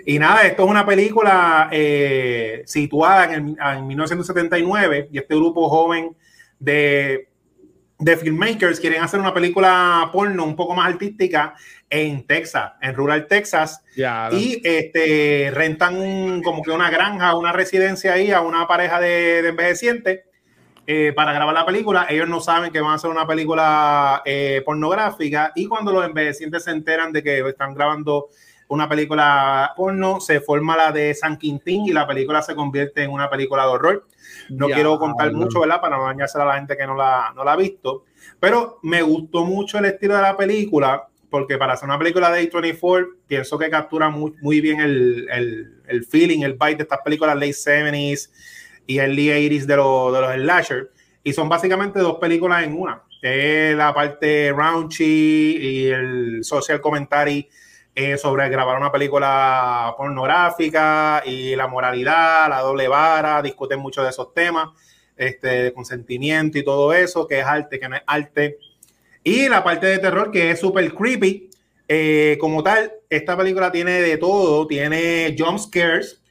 Y nada, esto es una película eh, situada en, en, 1979 y este grupo joven de, de filmmakers quieren hacer una película porno un poco más artística en Texas, en rural Texas. y este, rentan como que una granja, una residencia ahí a una pareja de, de envejecientes eh, para grabar la película. Ellos no saben que van a hacer una película eh, pornográfica y cuando los envejecientes se enteran de que están grabando una película porno, se forma la de San Quintín y la película se convierte en una película de horror. No quiero contar mucho, ¿verdad? Para no dañarse a la gente que no la, no la ha visto. Pero me gustó mucho el estilo de la película porque para hacer una película de A24 pienso que captura muy, muy bien el, el, el feeling, el vibe de estas películas late 70s y el 80 de, los de los slasher. Y son básicamente dos películas en una. La parte raunchy y el social commentary eh, sobre grabar una película pornográfica y la moralidad, la doble vara, discuten mucho de esos temas, este, de consentimiento y todo eso, que es arte, que no es arte. Y la parte de terror, que es súper creepy. Eh, como tal, esta película tiene de todo, tiene jump scares,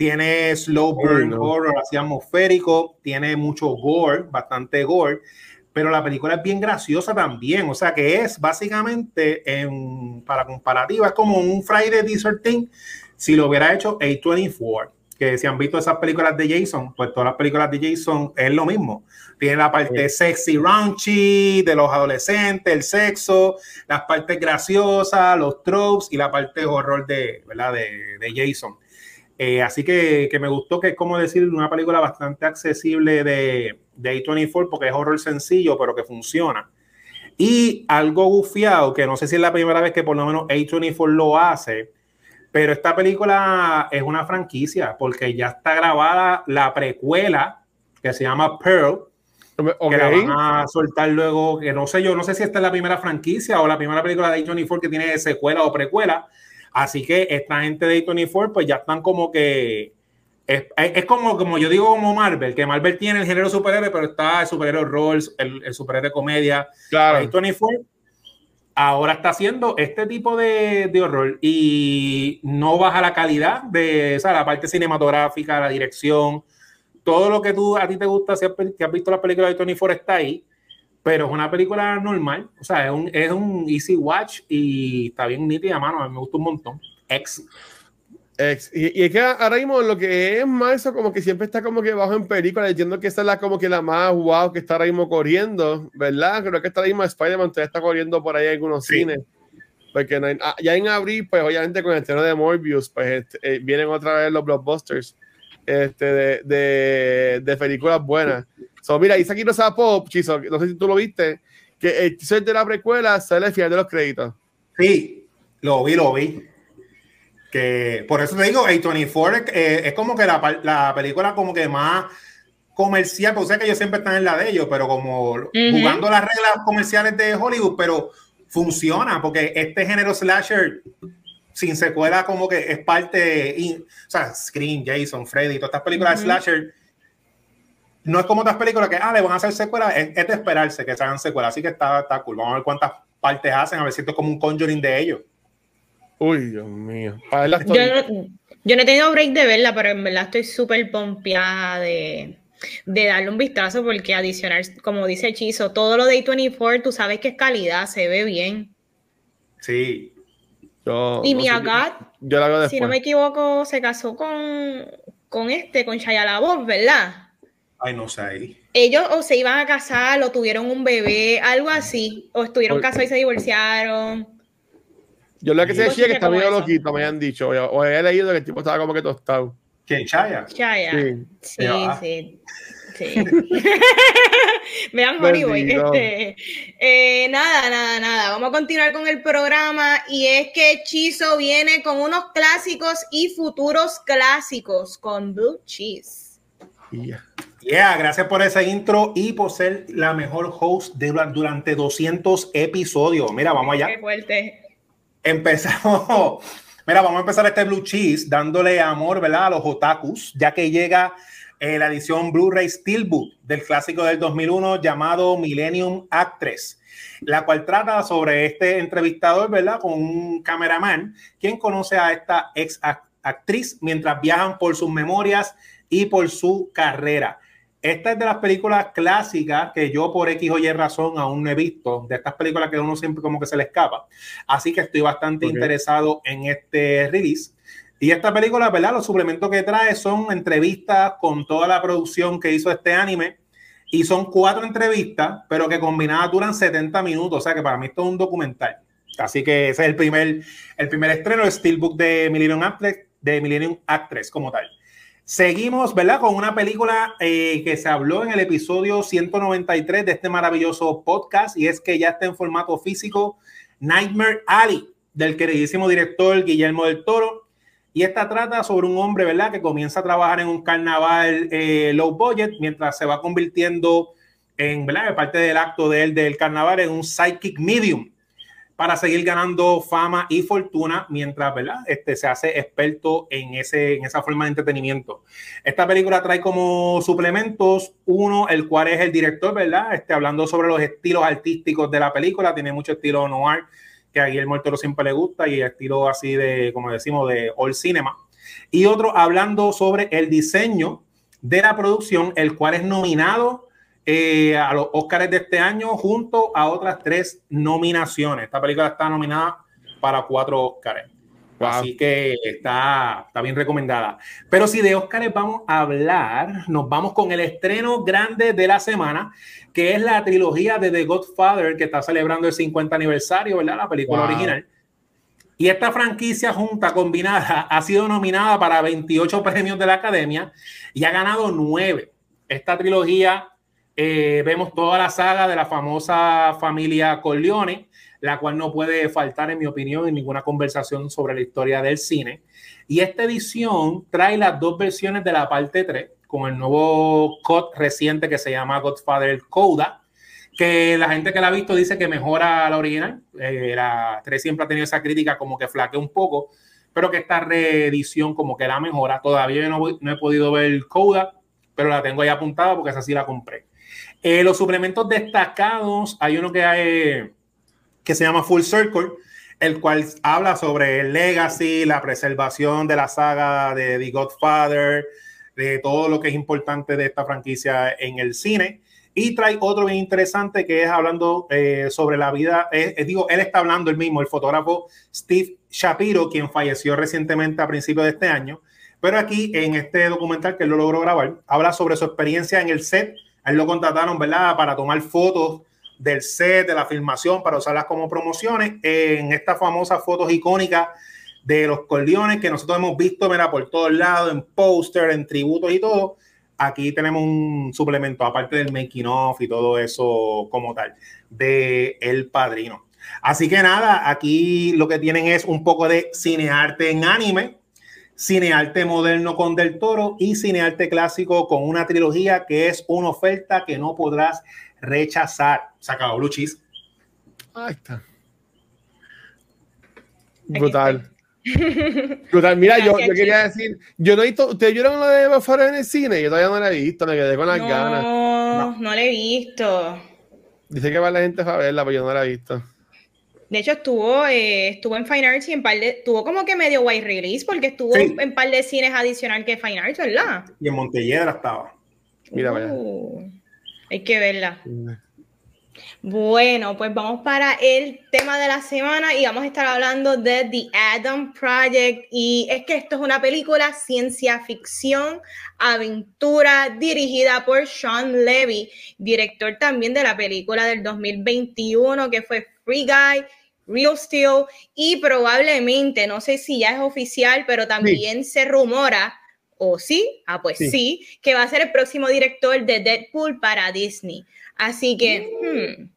tiene slow burn horror así atmosférico, tiene mucho gore, bastante gore, pero la película es bien graciosa también, o sea que es básicamente, en, para comparativa, es como un Friday the Thing si lo hubiera hecho A24, que si han visto esas películas de Jason, pues todas las películas de Jason es lo mismo. Tiene la parte sexy, raunchy, de los adolescentes, el sexo, las partes graciosas, los tropes y la parte horror de, ¿verdad? de, de Jason. Eh, así que, que, me gustó que es como decir una película bastante accesible de, de A24 porque es horror sencillo, pero que funciona. Y algo gufiado, que no sé si es la primera vez que por lo menos A24 lo hace, pero esta película es una franquicia porque ya está grabada la precuela que se llama Pearl, que la van a soltar luego, que no sé yo, no sé si esta es la primera franquicia o la primera película de A24 que tiene secuela o precuela, Así que esta gente de A24 pues ya están como que es, como, como yo digo como Marvel, que Marvel tiene el género superhéroe, pero está el superhéroe roles, el, el superhéroe comedia. Claro. A24 ahora está haciendo este tipo de, de, horror y no baja la calidad de o sea, la parte cinematográfica, la dirección, todo lo que tú a ti te gusta, si has, has visto la película de Tony Ford está ahí pero es una película normal, o sea, es un, es un easy watch y está bien nítida, mano, me gusta un montón. X. y, es que ahora mismo lo que es más eso como que siempre está como que bajo en película, entiendo que esa es la como que la más wow que está ahora mismo corriendo, ¿verdad? Creo que está ahora mismo Spider-Man todavía está corriendo por ahí en algunos cines. Porque ah, ya en abril, pues obviamente con el estreno de Morbius, pues este, eh, vienen otra vez los blockbusters este, de, de, de películas buenas. So, mira, dice aquí Rosa Pop, Chiso, no sé si tú lo viste, que el teaser de la precuela sale al final de los créditos. Sí, lo vi, lo vi. Que por eso te digo, A24 eh, es como que la, la, película como que más comercial, sé que ellos siempre están en la de ellos, pero como jugando las reglas comerciales de Hollywood, pero funciona porque este género slasher sin secuela como que es parte, o sea, Scream, Jason, Freddy, todas estas películas de slasher no es como otras películas que, ah, le van a hacer secuela, es, de esperarse que se hagan secuela, así que está, está cool. Vamos a ver cuántas partes hacen, a ver si esto es como un conjuring de ellos. Uy, Dios mío. Yo no, yo no he tenido break de verla, pero en verdad estoy súper pompeada de, de darle un vistazo porque adicionar, como dice Hechizo, todo lo de A24, tú sabes que es calidad, se ve bien. Sí. y mi Agat, si no me equivoco, se casó con, con este, con Shia LaBeouf, ¿verdad? Ay, no sé. Ellos o se iban a casar o tuvieron un bebé, algo así, o estuvieron casados y se divorciaron. Yo lo que se decía que está medio loquito, me han dicho, o, he leído que el tipo estaba como que tostado. ¿Quién? Chaya. Chaya. Sí, sí. sí. Vean, Este, eh, nada, nada, nada. Vamos a continuar con el programa y es que Chizo viene con unos clásicos y futuros clásicos con Blue Cheese. Yeah. Yeah, gracias por ese intro y por ser la mejor host de, durante 200 episodios. Mira, vamos allá. Qué fuerte. Empezamos. Mira, vamos a empezar este Blue Cheese dándole amor, ¿verdad? A los otakus, ya que llega eh, la edición Blu-ray Steelbook del clásico del 2001 llamado Millennium Actress, la cual trata sobre este entrevistador, ¿verdad? Con un cameraman, quien conoce a esta ex actriz mientras viajan por sus memorias y por su carrera. Esta es de las películas clásicas que yo por X o Y razón aún no he visto, de estas películas que uno siempre como que se le escapa. Así que estoy bastante interesado en este release. Y esta película, ¿verdad? Los suplementos que trae son entrevistas con toda la producción que hizo este anime. Y son cuatro entrevistas, pero que combinadas duran 70 minutos. O sea que para mí esto es un documental. Así que ese es el primer, el primer estreno, el Steelbook de Millennium Actress, de Millennium Actress como tal. Seguimos, ¿verdad? Con una película eh, que se habló en el episodio 193 de este maravilloso podcast y es que ya está en formato físico Nightmare Alley del queridísimo director Guillermo del Toro. Y esta trata sobre un hombre, ¿verdad? Que comienza a trabajar en un carnaval eh, low budget mientras se va convirtiendo en, ¿verdad? Parte del acto de él del carnaval en un psychic medium para seguir ganando fama y fortuna mientras ¿verdad? Este, se hace experto en, ese, en esa forma de entretenimiento. Esta película trae como suplementos uno, el cual es el director, ¿verdad? Este, hablando sobre los estilos artísticos de la película, tiene mucho estilo noir, que a Guillermo del Toro siempre le gusta, y estilo así de, como decimos, de all cinema. Y otro hablando sobre el diseño de la producción, el cual es nominado eh, a los Oscars de este año junto a otras tres nominaciones. Esta película está nominada para cuatro Oscars. Así que está, está bien recomendada. Pero si de Oscars vamos a hablar, nos vamos con el estreno grande de la semana, que es la trilogía de The Godfather, que está celebrando el 50 aniversario, ¿verdad? La película original. Y esta franquicia junta combinada ha sido nominada para 28 premios de la Academia y ha ganado 9. Esta trilogía eh, vemos toda la saga de la famosa familia Corleone, la cual no puede faltar, en mi opinión, en ninguna conversación sobre la historia del cine. Y esta edición trae las dos versiones de la parte 3, con el nuevo cut reciente que se llama Godfather Coda, que la gente que la ha visto dice que mejora la original. Eh, la 3 siempre ha tenido esa crítica como que flaquea un poco, pero que esta reedición como que la mejora. Todavía no, no he podido ver Coda, pero la tengo ahí apuntada porque esa sí la compré. Eh, los suplementos destacados, hay uno que, hay, que se llama Full Circle, el cual habla sobre el legacy, la preservación de la saga de The Godfather, de todo lo que es importante de esta franquicia en el cine. Y trae otro bien interesante que es hablando eh, sobre la vida, digo, él está hablando el mismo, el fotógrafo Steve Shapiro, quien falleció recientemente a principios de este año. Pero aquí en este documental que él lo logró grabar, habla sobre su experiencia en el set. A él lo contrataron, ¿verdad? Para tomar fotos del set, de la filmación, para usarlas como promociones en estas famosas fotos icónicas de los corleones que nosotros hemos visto mira, por todos lados, en póster, en tributos y todo. Aquí tenemos un suplemento, aparte del making of y todo eso como tal, de El Padrino. Así que nada, aquí lo que tienen es un poco de cinearte en anime, cinearte moderno con Del Toro y cinearte clásico con una trilogía que es una oferta que no podrás rechazar. Se acabó Blue Cheese. Ahí está. Brutal. Brutal. Mira, yo, yo, quería decir, yo no he visto, ¿ustedes vieron lo de Bafara en el cine? Yo todavía no la he visto, me quedé con las ganas. No, no la he visto. Dice que va la gente a verla, pero yo no la he visto. De hecho, estuvo, eh, estuvo en Fine Arts y en par de, estuvo como que medio white release porque estuvo en par de cines adicional que Fine Arts, ¿verdad? Y en Montelledra estaba. Mira, vaya. Uh, hay que verla. Bueno, pues vamos para el tema de la semana y vamos a estar hablando de The Adam Project. Y es que esto es una película ciencia ficción, aventura, dirigida por Sean Levy, director también de la película del 2021 que fue Free Guy Real Steel y probablemente, no sé si ya es oficial, pero también se rumora, o sí, ah, pues sí. que va a ser el próximo director de Deadpool para Disney. Así que, hmm,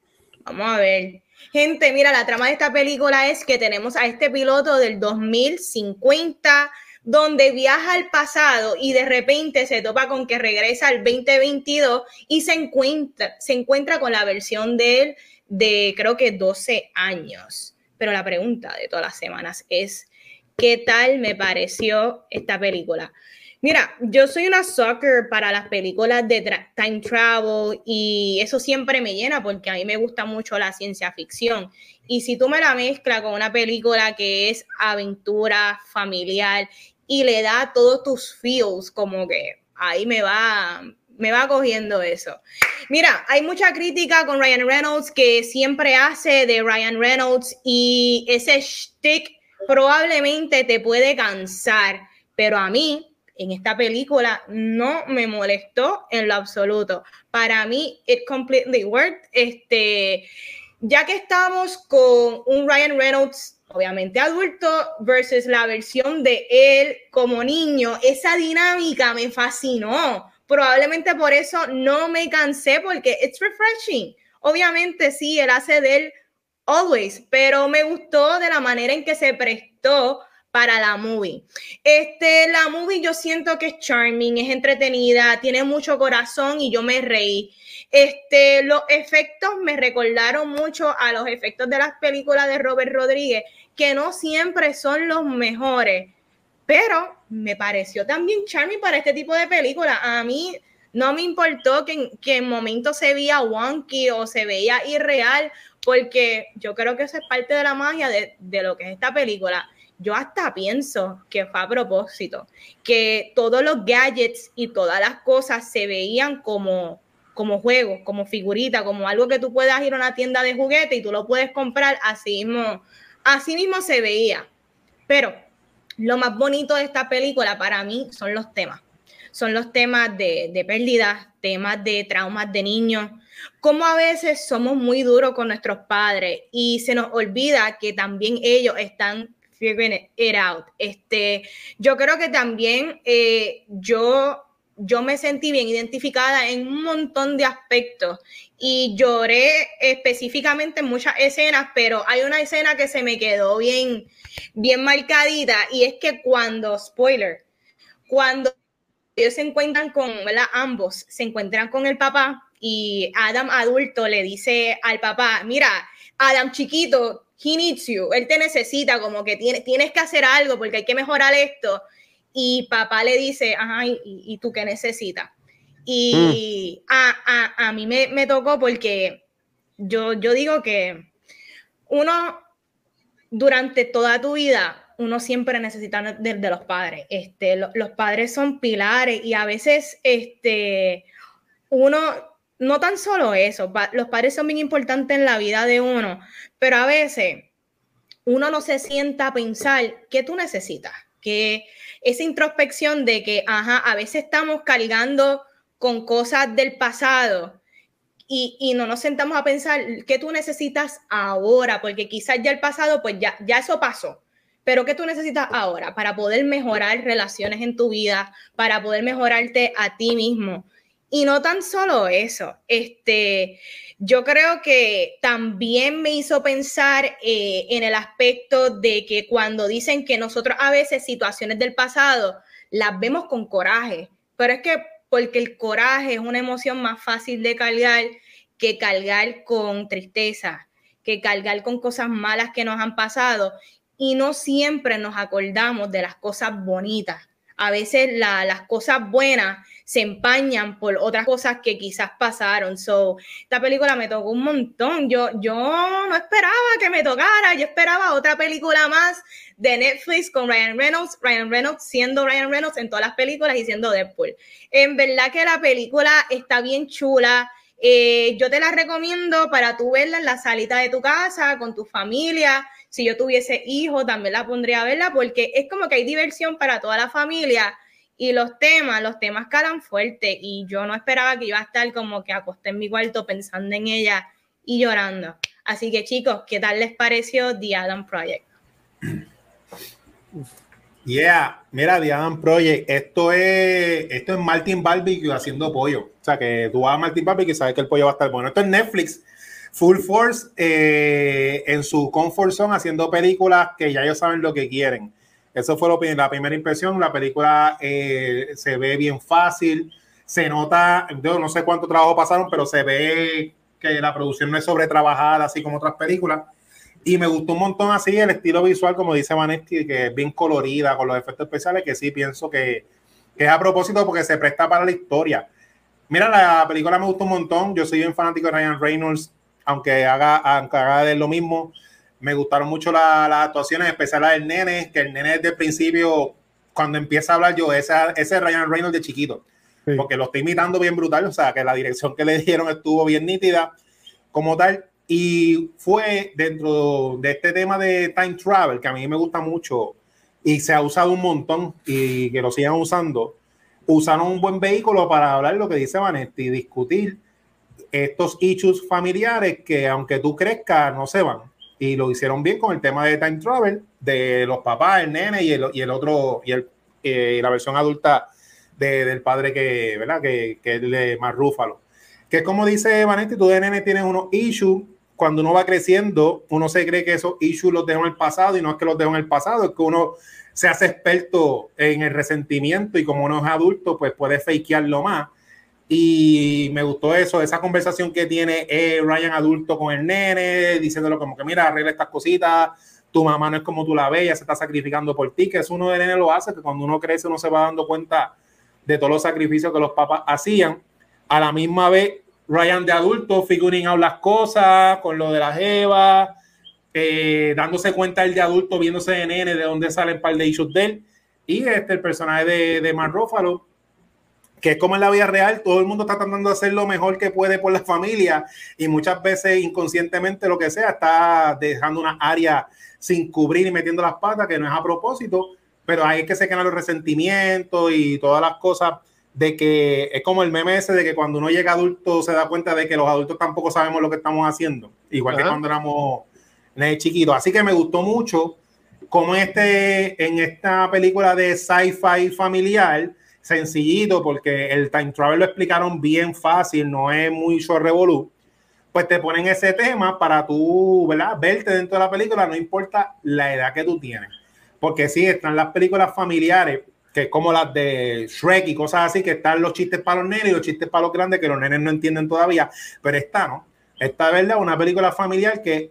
vamos a ver. Gente, mira, la trama de esta película es que tenemos a este piloto del 2050 donde viaja al pasado y de repente se topa con que regresa al 2022 y se encuentra, se encuentra con la versión de él de creo que 12 años. Pero la pregunta de todas las semanas es, ¿qué tal me pareció esta película? Mira, yo soy una soccer para las películas de time travel y eso siempre me llena porque a mí me gusta mucho la ciencia ficción. Y si tú me la mezclas con una película que es aventura familiar y le da todos tus feels, como que ahí me va, me va cogiendo eso. Mira, hay mucha crítica con Ryan Reynolds que siempre hace de Ryan Reynolds y ese stick probablemente te puede cansar, pero a mí en esta película no me molestó en lo absoluto. Para mí, it completely worked. Este, ya que estamos con un Ryan Reynolds obviamente adulto versus la versión de él como niño, esa dinámica me fascinó Probablemente por eso no me cansé porque it's refreshing. Obviamente sí, él hace de always, pero me gustó de la manera en que se prestó para la movie. Este, la movie yo siento que es charming, es entretenida, tiene mucho corazón y yo me reí. Este, los efectos me recordaron mucho a los efectos de las películas de Robert Rodríguez, que no siempre son los mejores, pero me pareció también charming para este tipo de película. A mí no me importó que, que en momentos se veía wonky o se veía irreal, porque yo creo que eso es parte de la magia de, de lo que es esta película. Yo hasta pienso que fue a propósito, que todos los gadgets y todas las cosas se veían como, como juegos, como figurita, como algo que tú puedas ir a una tienda de juguete y tú lo puedes comprar, así mismo, así mismo se veía. Pero lo más bonito de esta película para mí son los temas. Son los temas de, de pérdidas, temas de traumas de niños, como a veces somos muy duros con nuestros padres y se nos olvida que también ellos están figuring it out. Este, yo creo que también eh, yo, yo me sentí bien identificada en un montón de aspectos y lloré específicamente en muchas escenas, pero hay una escena que se me quedó bien, bien marcadita y es que cuando, spoiler, cuando ellos se encuentran con, ¿verdad? Ambos se encuentran con el papá y Adam adulto le dice al papá, mira, Adam chiquito, he needs you, él te necesita, como que tiene, tienes que hacer algo porque hay que mejorar esto. Y papá le dice, ajá, ¿y, tú qué necesitas? Y mm. a, a, a, mí me, me tocó porque yo, yo digo que uno durante toda tu vida, uno siempre necesita de, de los padres. Este, lo, los padres son pilares y a veces este, uno no tan solo eso, los padres son bien importantes en la vida de uno, pero a veces uno no se sienta a pensar qué tú necesitas, que esa introspección de que, ajá, a veces estamos cargando con cosas del pasado y, y, no nos sentamos a pensar qué tú necesitas ahora, porque quizás ya el pasado, pues ya, ya eso pasó. Pero ¿qué tú necesitas ahora para poder mejorar relaciones en tu vida, para poder mejorarte a ti mismo? Y no tan solo eso, este, yo creo que también me hizo pensar eh, en el aspecto de que cuando dicen que nosotros a veces situaciones del pasado las vemos con coraje, pero es que porque el coraje es una emoción más fácil de cargar que cargar con tristeza, que cargar con cosas malas que nos han pasado y no siempre nos acordamos de las cosas bonitas. A veces las cosas buenas se empañan por otras cosas que quizás pasaron. So, esta película me tocó un montón. Yo, yo no esperaba que me tocara, yo esperaba otra película más de Netflix con Ryan Reynolds, Ryan Reynolds siendo Ryan Reynolds en todas las películas y siendo Deadpool. En verdad que la película está bien chula. Eh, yo te la recomiendo para tú verla en la salita de tu casa, con tu familia. Si yo tuviese hijos, también la pondría a verla porque es como que hay diversión para toda la familia y los temas, los temas calan fuerte y yo no esperaba que iba a estar como que acosté en mi cuarto pensando en ella y llorando. Así que chicos, ¿qué tal les pareció The Adam Project? Yeah, mira, The Adam Project, esto es, esto es Martin Barbecue haciendo pollo. O sea, que tú vas a Martin Barbecue y sabes que el pollo va a estar bueno. Esto es Netflix, Full Force, eh, en su comfort zone, haciendo películas que ya ellos saben lo que quieren. Eso fue lo, la primera impresión. La película eh, se ve bien fácil, se nota, yo no sé cuánto trabajo pasaron, pero se ve que la producción no es sobretrabajada, así como otras películas. Y me gustó un montón así el estilo visual, como dice Vanetti, que es bien colorida, con los efectos especiales, que sí pienso que, que es a propósito porque se presta para la historia. Mira, la película me gustó un montón. Yo soy un fanático de Ryan Reynolds, aunque haga, aunque haga de lo mismo me gustaron mucho las actuaciones, especiales del nene, que el nene desde el principio, cuando empieza a hablar yo, ese, ese Ryan Reynolds de chiquito, porque lo está imitando bien brutal, o sea, que la dirección que le dieron estuvo bien nítida como tal. Y fue dentro de este tema de time travel, que a mí me gusta mucho y se ha usado un montón y que lo sigan usando, usaron un buen vehículo para hablar lo que dice Vanetti, discutir estos issues familiares que aunque tú crezcas, no se van y lo hicieron bien con el tema de time travel de los papás, el nene y el, y el otro, y el, eh, la versión adulta de, del padre que, ¿verdad? Que, que es más rúfalo. Que es como dice Vanetti, tú de nene tienes unos issues, cuando uno va creciendo, uno se cree que esos issues los dejó en el pasado y no es que los dejó en el pasado, es que uno se hace experto en el resentimiento y como uno es adulto, pues puede fakearlo más y me gustó eso, esa conversación que tiene eh, Ryan adulto con el nene, diciéndolo como que mira, arregla estas cositas, tu mamá no es como tú la ves, se está sacrificando por ti, que eso uno de nene lo hace, que cuando uno crece uno se va dando cuenta de todos los sacrificios que los papás hacían. A la misma vez, Ryan de adulto figuring out las cosas con lo de la jeva, eh, dándose cuenta el de adulto, viéndose de nene, de dónde sale el par de issues de él. Y este, el personaje de, de Mark que es como en la vida real, todo el mundo está tratando de hacer lo mejor que puede por la familia y muchas veces inconscientemente lo que sea está dejando una área sin cubrir y metiendo las patas, que no es a propósito, pero ahí es que se quedan los resentimientos y todas las cosas de que es como el meme ese de que cuando uno llega adulto se da cuenta de que los adultos tampoco sabemos lo que estamos haciendo, igual que cuando éramos chiquitos. Así que me gustó mucho como este, en esta película de sci-fi familiar, sencillito porque el time travel lo explicaron bien fácil, no es muy short revolu pues te ponen ese tema para tú, ¿verdad? Verte dentro de la película, no importa la edad que tú tienes. Porque sí, están las películas familiares, que es como las de Shrek y cosas así, que están los chistes para los nenes y los chistes para los grandes, que los nenes no entienden todavía, pero esta no. Esta es verdad, una película familiar que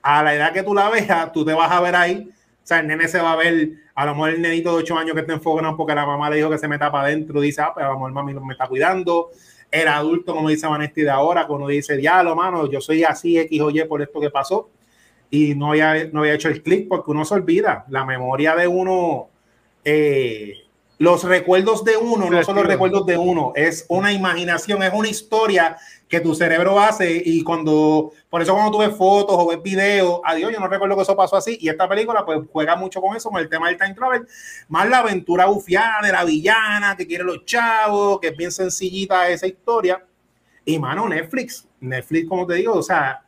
a la edad que tú la veas, tú te vas a ver ahí o sea, el nene se va a ver, a lo mejor el nenito de 8 años que está enfocado porque la mamá le dijo que se meta para adentro, dice, ah, pues a lo mejor mami me está cuidando. El adulto, como dice Vanesti de ahora, cuando dice, diablo, mano, yo soy así, X o Y por esto que pasó. Y no había, no había hecho el clic porque uno se olvida. La memoria de uno, eh, los recuerdos de uno no son los recuerdos de uno, es una imaginación, es una historia que tu cerebro hace y cuando, por eso cuando tú ves fotos o ves videos, adiós, yo no recuerdo que eso pasó así y esta película pues juega mucho con eso, con el tema del time travel, más la aventura bufiana de la villana que quiere los chavos, que es bien sencillita esa historia y mano, Netflix, Netflix como te digo, o sea,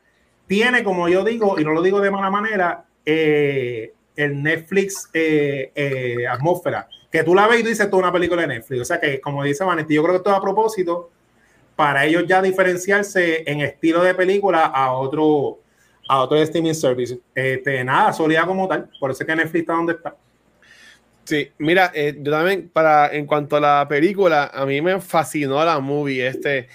tiene como yo digo, y no lo digo de mala manera, eh, el Netflix eh, eh, atmósfera, que tú la ves y dices, toda una película de Netflix. O sea que, como dice Vanetti, yo creo que esto es a propósito para ellos ya diferenciarse en estilo de película a otro, a otro streaming service. Este, nada, sólida como tal. Por eso es que Netflix está donde está. Sí, mira, eh, yo también, para, en cuanto a la película, a mí me fascinó la movie. Este,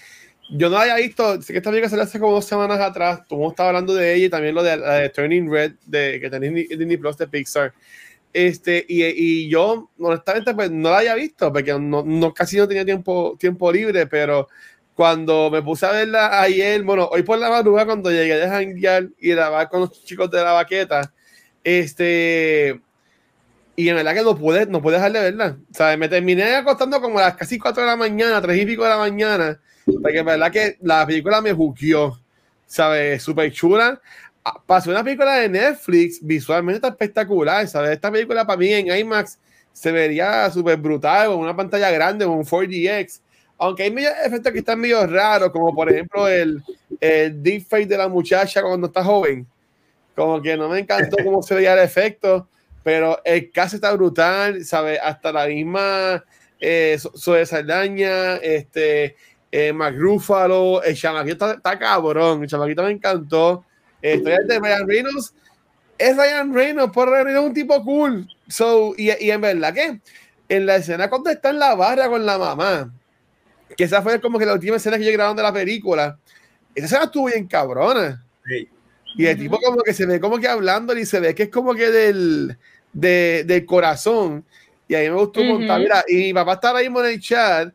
yo no la había visto, sé que esta película salió hace como dos semanas atrás, tú estaba hablando de ella y también lo de, Turning Red, de, que tenéis Disney Plus de Pixar. Este, y, y, yo, honestamente, pues no la había visto, porque no, no, casi no tenía tiempo, tiempo libre, pero cuando me puse a verla ayer, bueno, hoy por la madrugada, cuando llegué a janguear y grabar con los chicos de la baqueta, este, y en verdad que no pude, no pude dejar de verla. O sea, me terminé acostando como a las casi 4 de la mañana, 3 y pico de la mañana, porque en verdad que la película me juqueó, ¿sabes? Súper chula. Ah, Pasó una película de Netflix, visualmente está espectacular, ¿sabes? Esta película para mí en IMAX se vería súper brutal, con una pantalla grande, con un 4DX. Aunque hay efectos que están medio raros, como por ejemplo el, el deepfake de la muchacha cuando está joven. Como que no me encantó cómo se veía el efecto, pero el caso está brutal, ¿sabes? Hasta la misma eh, Zoe Saldaña, este, eh, el chamaquito está, cabrón, el chamaquito me encantó. Estoy de Ryan Reynolds. Es Ryan Reynolds, por Ryan Reynolds un tipo cool. So, y, y, en verdad que en la escena cuando está en la barra con la mamá, que esa fue como que la última escena que yo grabaron de la película, esa escena estuvo bien cabrona. Y el tipo como que se ve como que hablando y se ve que es como que del, de, del corazón. Y a mí me gustó un montón. Mira, y mi papá está ahí mismo en el chat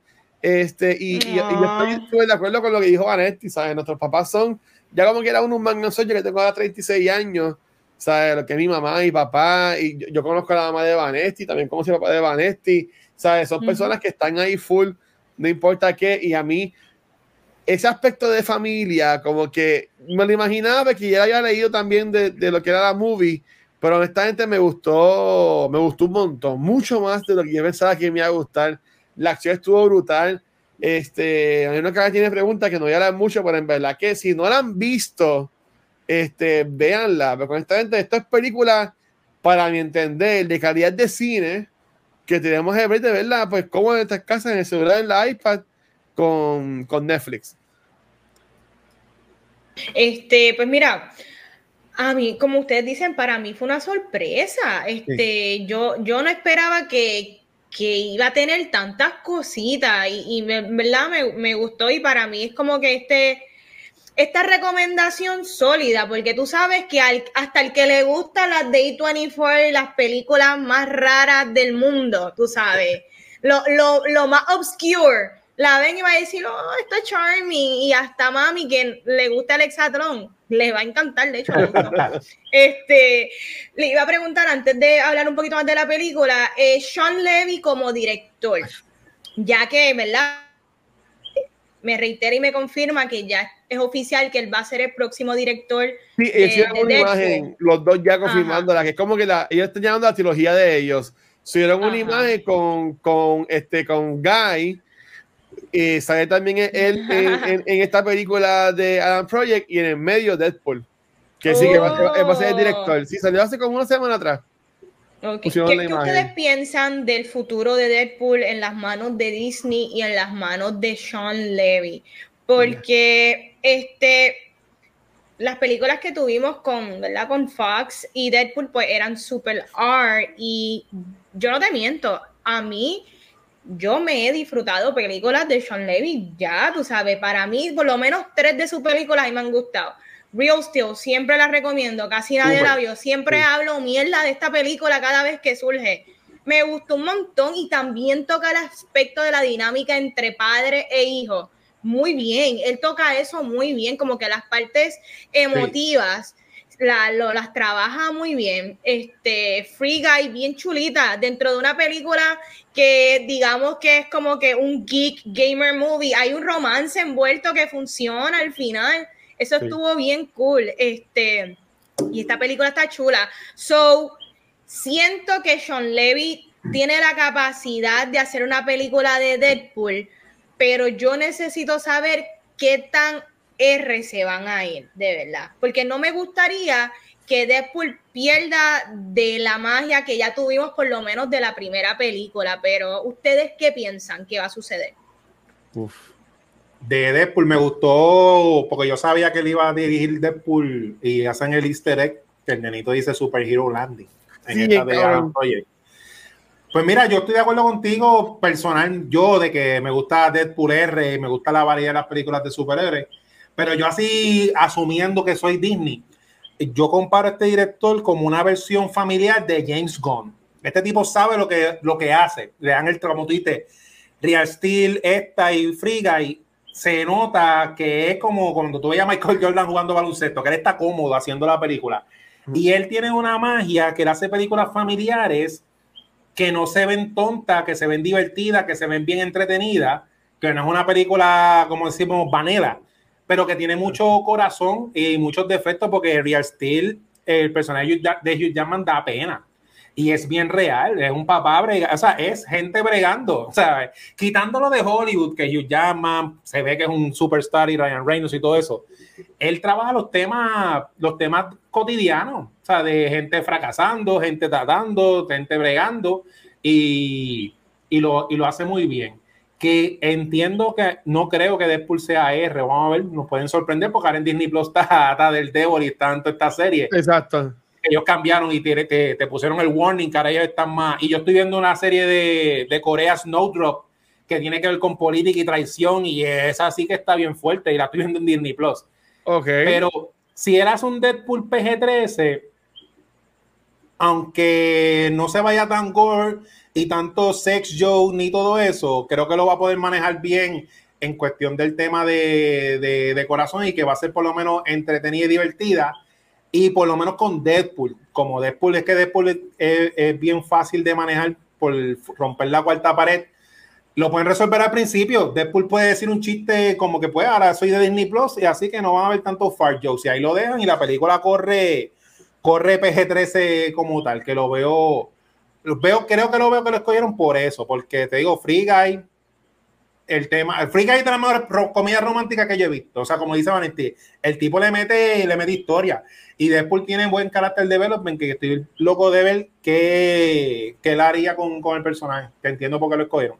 este, y, y, yo estoy de acuerdo con lo que dijo Vanetti, ¿sabes? Nuestros papás son, ya como que era uno un yo que tengo ahora 36 años, ¿sabes? Lo que es mi mamá y papá, y yo, conozco a la mamá de Vanetti, también conozco al papá de Vanetti, ¿sabes? Son personas que están ahí full, no importa qué, y a mí, ese aspecto de familia, como que me lo imaginaba que ya había leído también de, de lo que era la movie, pero honestamente me gustó, me gustó un montón, mucho más de lo que yo pensaba que me iba a gustar la acción estuvo brutal. Este, hay una que tiene preguntas que no voy a hablar mucho, pero en verdad que si no la han visto, este, véanla. Pero honestamente, esta es película, para mi entender, de calidad de cine, que tenemos que ver de verla, pues como en estas casas, en el celular, en la iPad, con, con Netflix. Este, pues mira, a mí, como ustedes dicen, para mí fue una sorpresa. Este, yo, yo no esperaba que, que iba a tener tantas cositas y, verdad me, gustó y para mí es como que este esta recomendación sólida porque tú sabes que hasta el que le gusta las Day 24 las películas más raras del mundo tú sabes lo, lo más obscure la ven y va a decir, oh, está charming, y hasta mami que le gusta el hexatlón, le va a encantar, de hecho. este, le iba a preguntar antes de hablar un poquito más de la película, eh, Sean Levy como director, ya que, ¿verdad? Me reitera y me confirma que ya es oficial que él va a ser el próximo director. Sí, de, una imagen, los dos ya confirmando que es como que la, ellos están llamando la trilogía de ellos. Subieron una imagen con, con, este, con Guy, y sale también él en, esta película de Adam Project y en el medio Deadpool. Que sí, que va a, ser, el director. Sí, salió hace como una semana atrás. ¿Qué, ustedes piensan del futuro de Deadpool en las manos de Disney y en las manos de Sean Levy? Porque este, las películas que tuvimos con, ¿verdad? con Fox y Deadpool pues eran super R y yo no te miento, a mí yo me he disfrutado películas de Sean Levy, ya, tú sabes, para mí por lo menos tres de sus películas me han gustado. Real Steel, siempre la recomiendo, casi nadie la vio, siempre hablo mierda de esta película cada vez que surge. Me gustó un montón y también toca el aspecto de la dinámica entre padre e hijo. Muy bien, él toca eso muy bien, como que las partes emotivas las trabaja muy bien. Este, Free Guy, bien chulita, dentro de una película que digamos que es como que un geek gamer movie. Hay un romance envuelto que funciona al final. Eso estuvo bien cool. Este, y esta película está chula. So, siento que Sean Levy tiene la capacidad de hacer una película de Deadpool, pero yo necesito saber qué tan R se van a ir, de verdad. Porque no me gustaría que Deadpool pierda de la magia que ya tuvimos por lo menos de la primera película, pero ¿ustedes qué piensan que va a suceder? De Deadpool me gustó porque yo sabía que él iba a dirigir Deadpool y hacen el easter egg que el nenito dice Super Hero Landing en esta de Pues mira, yo estoy de acuerdo contigo personal, yo de que me gusta Deadpool R, y me gusta la variedad de las películas de superhéroes pero yo así, asumiendo que soy Disney, yo comparo a este director como una versión familiar de James Gunn. Este tipo sabe lo que, lo que hace. Le dan el como Real Steel, esta y Friga, y se nota que es como cuando tú veías a Michael Jordan jugando baloncesto, que él está cómodo haciendo la película. Y él tiene una magia que le hace películas familiares que no se ven tontas, que se ven divertidas, que se ven bien entretenidas, que no es una película, como decimos, vanela pero que tiene mucho corazón y muchos defectos porque Real Steel, el personaje de Hugh Jackman da pena. Y es bien real, es un papá bregando, o sea, es gente bregando, sea, quitándolo de Hollywood, que Hugh Jackman se ve que es un superstar y Ryan Reynolds y todo eso. Él trabaja los temas, los temas cotidianos, o sea, de gente fracasando, gente tratando, gente bregando, y, y, lo, y lo hace muy bien que entiendo que no creo que Deadpool sea R. Vamos a ver, nos pueden sorprender porque ahora en Disney Plus está, del Devil y tanto esta serie. Exacto. Ellos cambiaron y te, te, pusieron el warning que ahora ellos están más. Y yo estoy viendo una serie de, de Corea Snowdrop que tiene que ver con política y traición y esa sí que está bien fuerte y la estoy viendo en Disney Plus. Ok. Pero si eras un Deadpool PG-13, aunque no se vaya tan gore y tanto sex joke ni todo eso, creo que lo va a poder manejar bien en cuestión del tema de, de, corazón y que va a ser por lo menos entretenida y divertida. Y por lo menos con Deadpool, como Deadpool es que Deadpool es, bien fácil de manejar por romper la cuarta pared, lo pueden resolver al principio. Deadpool puede decir un chiste como que pues ahora soy de Disney Plus y así que no van a haber tanto far jokes. Y ahí lo dejan y la película corre, corre PG-13 como tal, que lo veo veo, creo que lo veo que lo escogieron por eso, porque te digo, Free Guy, el tema, el Free Guy es la mejor comedia romántica que yo he visto. O sea, como dice Valentín, el tipo le mete, le mete historia. Y después tiene buen carácter development, que estoy loco de ver qué, qué él haría con, con, el personaje. Que entiendo por qué lo escogieron.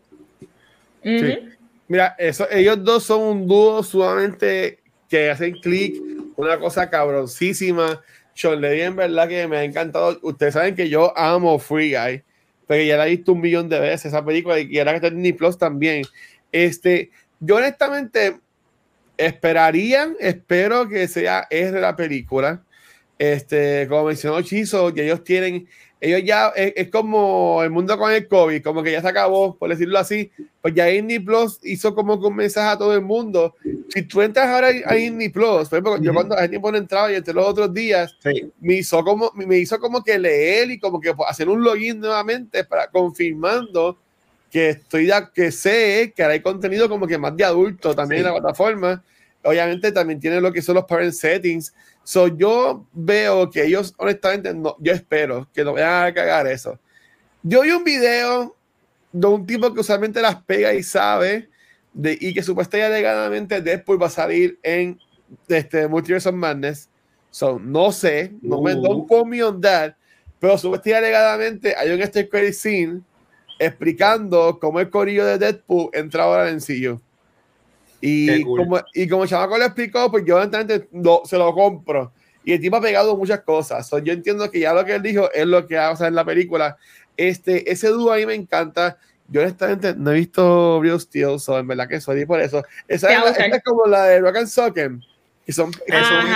Mira, eso, ellos dos son un dúo sumamente que hacen clic, una cosa cabroncísima. Sean Levy en verdad que me ha encantado. Ustedes saben que yo amo Free Guy, pero ya la he visto un millón de veces esa película y ahora que está en Disney Plus también. Este, yo honestamente esperaría, espero que sea es de la película. Este, como mencionó Chizo, que ellos tienen ellos ya es, como el mundo con el COVID, como que ya se acabó, por decirlo así. Pues ya Indie Plus hizo como que un mensaje a todo el mundo. Si tú entras ahora a Indie Plus, por ejemplo, yo cuando hace tiempo no entraba y entre los otros días, me, hizo como, me hizo como que leer y como que hacer un login nuevamente para confirmando que estoy ya, que sé que hay contenido como que más de adulto también en la plataforma. Obviamente también tiene lo que son los parent settings So, yo veo que ellos, honestamente, no, yo espero que no vayan a cagar eso. Yo vi un video de un tipo que usualmente las pega y sabe, de, y que supuestamente alegadamente después va a salir en este, Multiverse of Madness. So, no sé, no me don't uh. quote me on that, pero supuestamente alegadamente hay un este credit scene explicando cómo el corillo de Deadpool entra ahora en sencillo. Y, como, y como el chamaco lo explicó, pues yo no, se lo compro. Y el tipo ha pegado muchas cosas. yo entiendo que ya lo que él dijo es lo que va a hacer en la película. Este, ese dúo ahí me encanta. Yo honestamente no he visto Real Steel, so en verdad que soy por eso. Esa, es, es, como la de Rock and Socken, que son, que son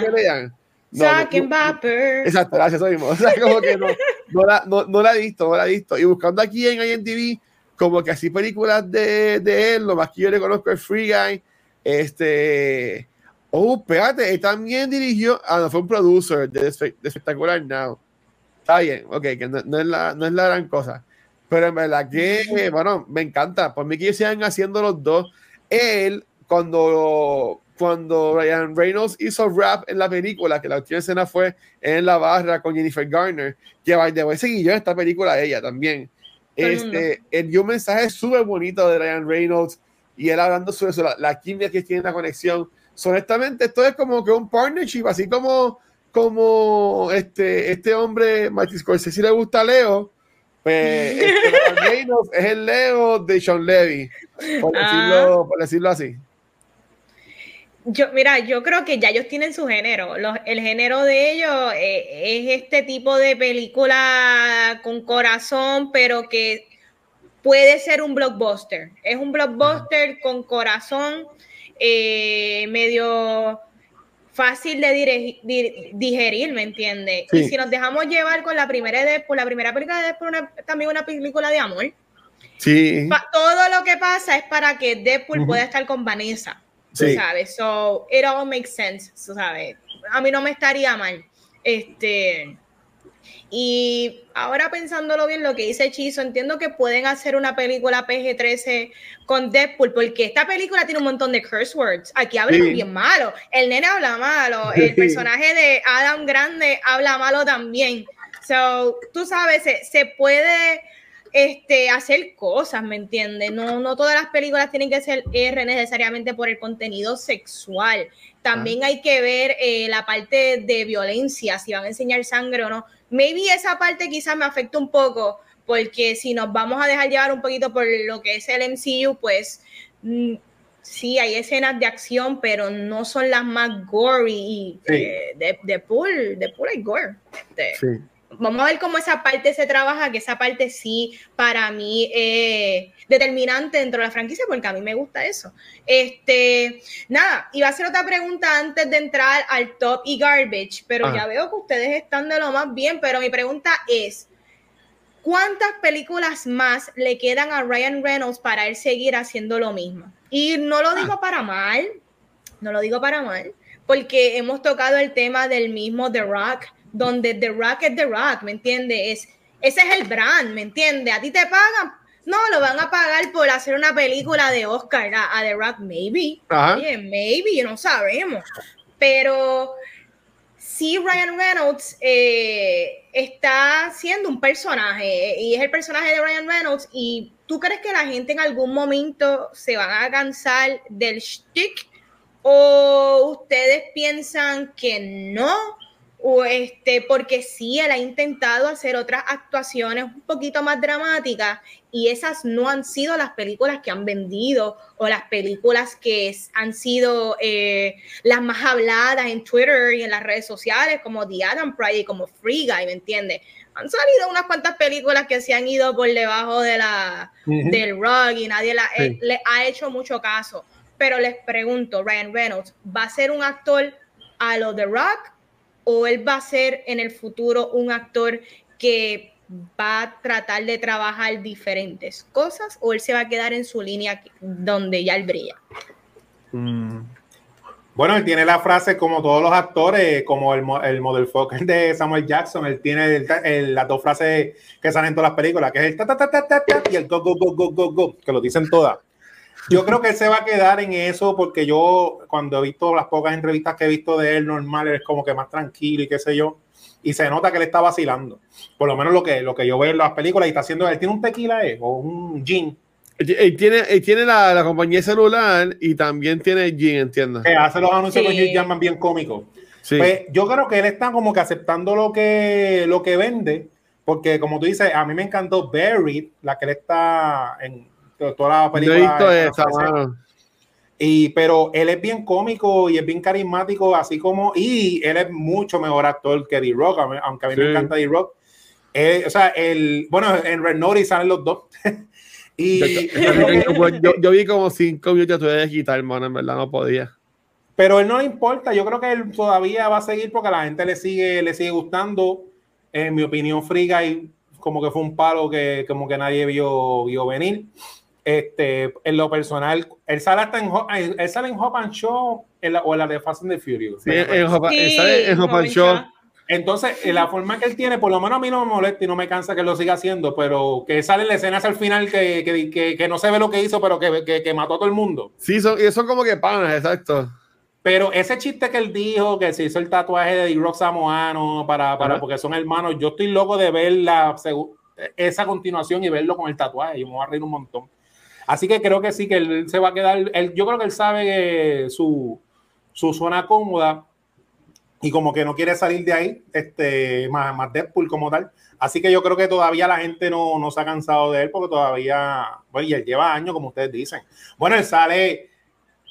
que pelean. No, no, Exacto, gracias, mismo. O sea, como que no, no, la, no, no, la he visto, no la he visto. Y buscando aquí en IMDb, como que así películas de, de él, lo más que yo le conozco es Free Guy, este, Oh, espérate, él también dirigió. Ah, no, fue un producer de, Espectacular Now. Está bien, ok, que no, es la, no es la gran cosa. Pero en verdad que, bueno, me encanta. Por mí que sigan haciendo los dos. Él, cuando, cuando Ryan Reynolds hizo rap en la película, que la última escena fue en la barra con Jennifer Garner, que by the way yo esta película ella también. Este, él dio un mensaje súper bonito de Ryan Reynolds y él hablando sobre eso, la, la química que tiene la conexión honestamente, esto es como que un partnership, así como, como este, este hombre, Martin Scorsese, le gusta Leo, pues este, es el Leo de Sean Levy, por decirlo, por decirlo así. Yo, mira, yo creo que ya ellos tienen su género. el género de ellos eh, es este tipo de película con corazón, pero que puede ser un blockbuster. Es un blockbuster con corazón eh, medio fácil de digerir, ¿me entiendes? Y si nos dejamos llevar con la primera de la primera película de Deadpool, también una película de amor. Sí. todo lo que pasa es para que Deadpool pueda estar con Vanessa. Sí. ¿Sabes? So, it all makes sense, ¿sabes? A mí no me estaría mal. Este. Y ahora pensándolo bien, lo que dice Chizo, entiendo que pueden hacer una película PG-13 con Deadpool, porque esta película tiene un montón de curse words. Aquí hablan bien malo. El nene habla malo. El personaje de Adam Grande habla malo también. So, tú sabes, se, puede este, hacer cosas, ¿me entiendes? No, no todas las películas tienen que ser R necesariamente por el contenido sexual. También ah. hay que ver eh, la parte de violencia, si van a enseñar sangre o no maybe esa parte quizás me afecta un poco, porque si nos vamos a dejar llevar un poquito por lo que es el MCU, pues mm, sí, hay escenas de acción, pero no son las más gory eh, de, de, pool, de pool hay gore. Sí vamos a ver cómo esa parte se trabaja, que esa parte sí para mí es determinante dentro de la franquicia, porque a mí me gusta eso. Este, nada, iba a hacer otra pregunta antes de entrar al top y garbage, pero ya veo que ustedes están de lo más bien, pero mi pregunta es, ¿cuántas películas más le quedan a Ryan Reynolds para él seguir haciendo lo mismo? Y no lo digo ah. para mal, no lo digo para mal, porque hemos tocado el tema del mismo The Rock, donde The Rock es The Rock, ¿me entiendes? ese es el brand, ¿me entiendes? A ti te pagan, no, lo van a pagar por hacer una película de Oscar a, The Rock, maybe, maybe, no sabemos, pero sí Ryan Reynolds eh, está siendo un personaje y es el personaje de Ryan Reynolds y tú crees que la gente en algún momento se van a cansar del stick o ustedes piensan que no o este, porque sí, él ha intentado hacer otras actuaciones un poquito más dramáticas y esas no han sido las películas que han vendido o las películas que han sido eh, las más habladas en Twitter y en las redes sociales como The Adam Pride y como Free Guy, ¿me entiendes? Han salido unas cuantas películas que se han ido por debajo de la, del rug y nadie eh, le ha hecho mucho caso. Pero les pregunto, Ryan Reynolds, ¿va a ser un actor a lo de Rock o él va a ser en el futuro un actor que va a tratar de trabajar diferentes cosas o él se va a quedar en su línea donde ya él brilla. Mm. Bueno, él tiene la frase como todos los actores, como el, el model Fokker de Samuel Jackson, él tiene las dos frases que salen en todas las películas, que es el ta ta ta ta ta, ta y el go go go go go go, que lo dicen todas. Yo creo que él se va a quedar en eso porque yo cuando he visto las pocas entrevistas que he visto de él normal, es como que más tranquilo y qué sé yo. Y se nota que él está vacilando. Por lo menos lo que, lo que yo veo en las películas y está haciendo, él tiene un tequila eh, o un gin. Él tiene, él tiene la, la, compañía celular y también tiene gin, entiendo. Que hace los anuncios sí. que llaman bien cómicos. Pues yo creo que él está como que aceptando lo que, lo que vende, porque como tú dices, a mí me encantó Buried, la que él está en, toda la película. Y, pero él es bien cómico y es bien carismático, así como, y él es mucho mejor actor que D-Rock, aunque a mí me encanta D-Rock. o sea, el, bueno, en Red Notice salen los dos. y yo, vi como cinco minutos de quitar, hermano, en verdad no podía. Pero él no le importa, yo creo que él todavía va a seguir porque a la gente le sigue, le sigue gustando. En mi opinión, Friga y como que fue un palo que como que nadie vio, vio venir. Este, en lo personal, él sale hasta en, él sale en Hop and Show en la, o en la de Fast and the Furious. Sí, en, en, Show. Entonces, la forma que él tiene, por lo menos a mí no me molesta y no me cansa que lo siga haciendo, pero que sale la escena hasta el final que, que, que, no se ve lo que hizo, pero que, que mató a todo el mundo. Sí, son, y son como que panas, exacto. Pero ese chiste que él dijo, que se hizo el tatuaje de D-Rock Samoano, para, para, porque son hermanos, yo estoy loco de ver la, esa continuación y verlo con el tatuaje. Yo me voy a reír un montón. Así que creo que sí, que él se va a quedar. Él, yo creo que él sabe su, su zona cómoda y como que no quiere salir de ahí, este, más, más Deadpool como tal. Así que yo creo que todavía la gente no, no se ha cansado de él porque todavía, bueno, y él lleva años, como ustedes dicen. Bueno, él sale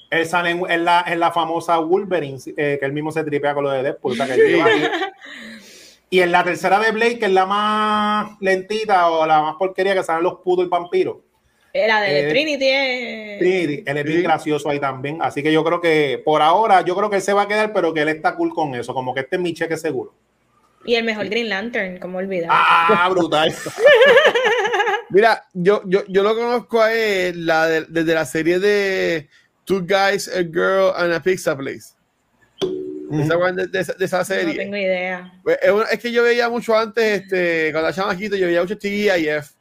él sale en, la, en la, famosa Wolverine, eh, que él mismo se tripea con lo de Deadpool. y en la tercera de Blade, que es la más lentita o la más porquería, que salen los putos y vampiros. Eh, la de eh, Trinity es... Trinity, él es bien gracioso ahí también. Así que yo creo que por ahora, yo creo que él se va a quedar, pero que él está cool con eso. Como que este es mi cheque seguro. Y el mejor Green Lantern, como olvidar. Ah, brutal. Mira, yo, yo, yo lo conozco a él la desde la serie de Two Guys, a Girl and a Pizza Place. De, de, esa serie. No tengo idea. Pues, es, que yo veía mucho antes, este, cuando era chamaquito, yo veía mucho TGIF,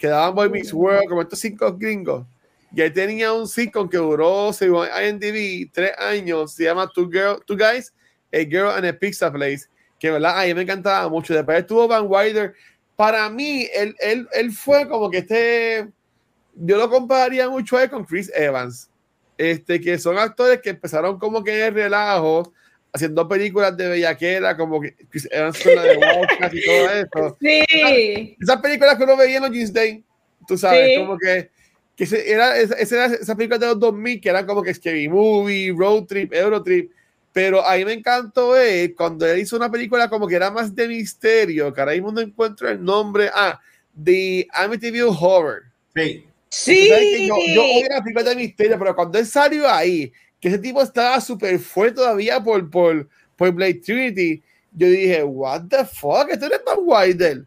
que daban Boy Mix World, como estos cinco gringos. Y ahí tenía un sitcom que duró, según IMDb, tres años, se llama Two, Girl, Two Guys, a Girl and a Pizza Place, que verdad, a mí me encantaba mucho. Después estuvo Van Wilder. Para mí, él, él, él fue como que este, yo lo compararía mucho a él con Chris Evans este, que son actores que empezaron como que en relajo, haciendo películas de bellaquera, como que eran la de Walker y todo eso. Sí. Esas películas que uno veía en los Jeans Day, tú sabes, como que, que era, esa, era, esas películas de los 2000 que eran como que Scary Movie, Road Trip, Eurotrip. Pero a mí me encantó ver cuando él hizo una película como que era más de misterio, que ahora mismo no encuentro el nombre. Ah, The Amityville Horror. Sí. Sí. Yo, yo odio la película de misterio, pero cuando él salió ahí, que ese tipo estaba súper fuerte todavía por, por, por Blade Trinity, yo dije, what the fuck, esto no es tan Wilder.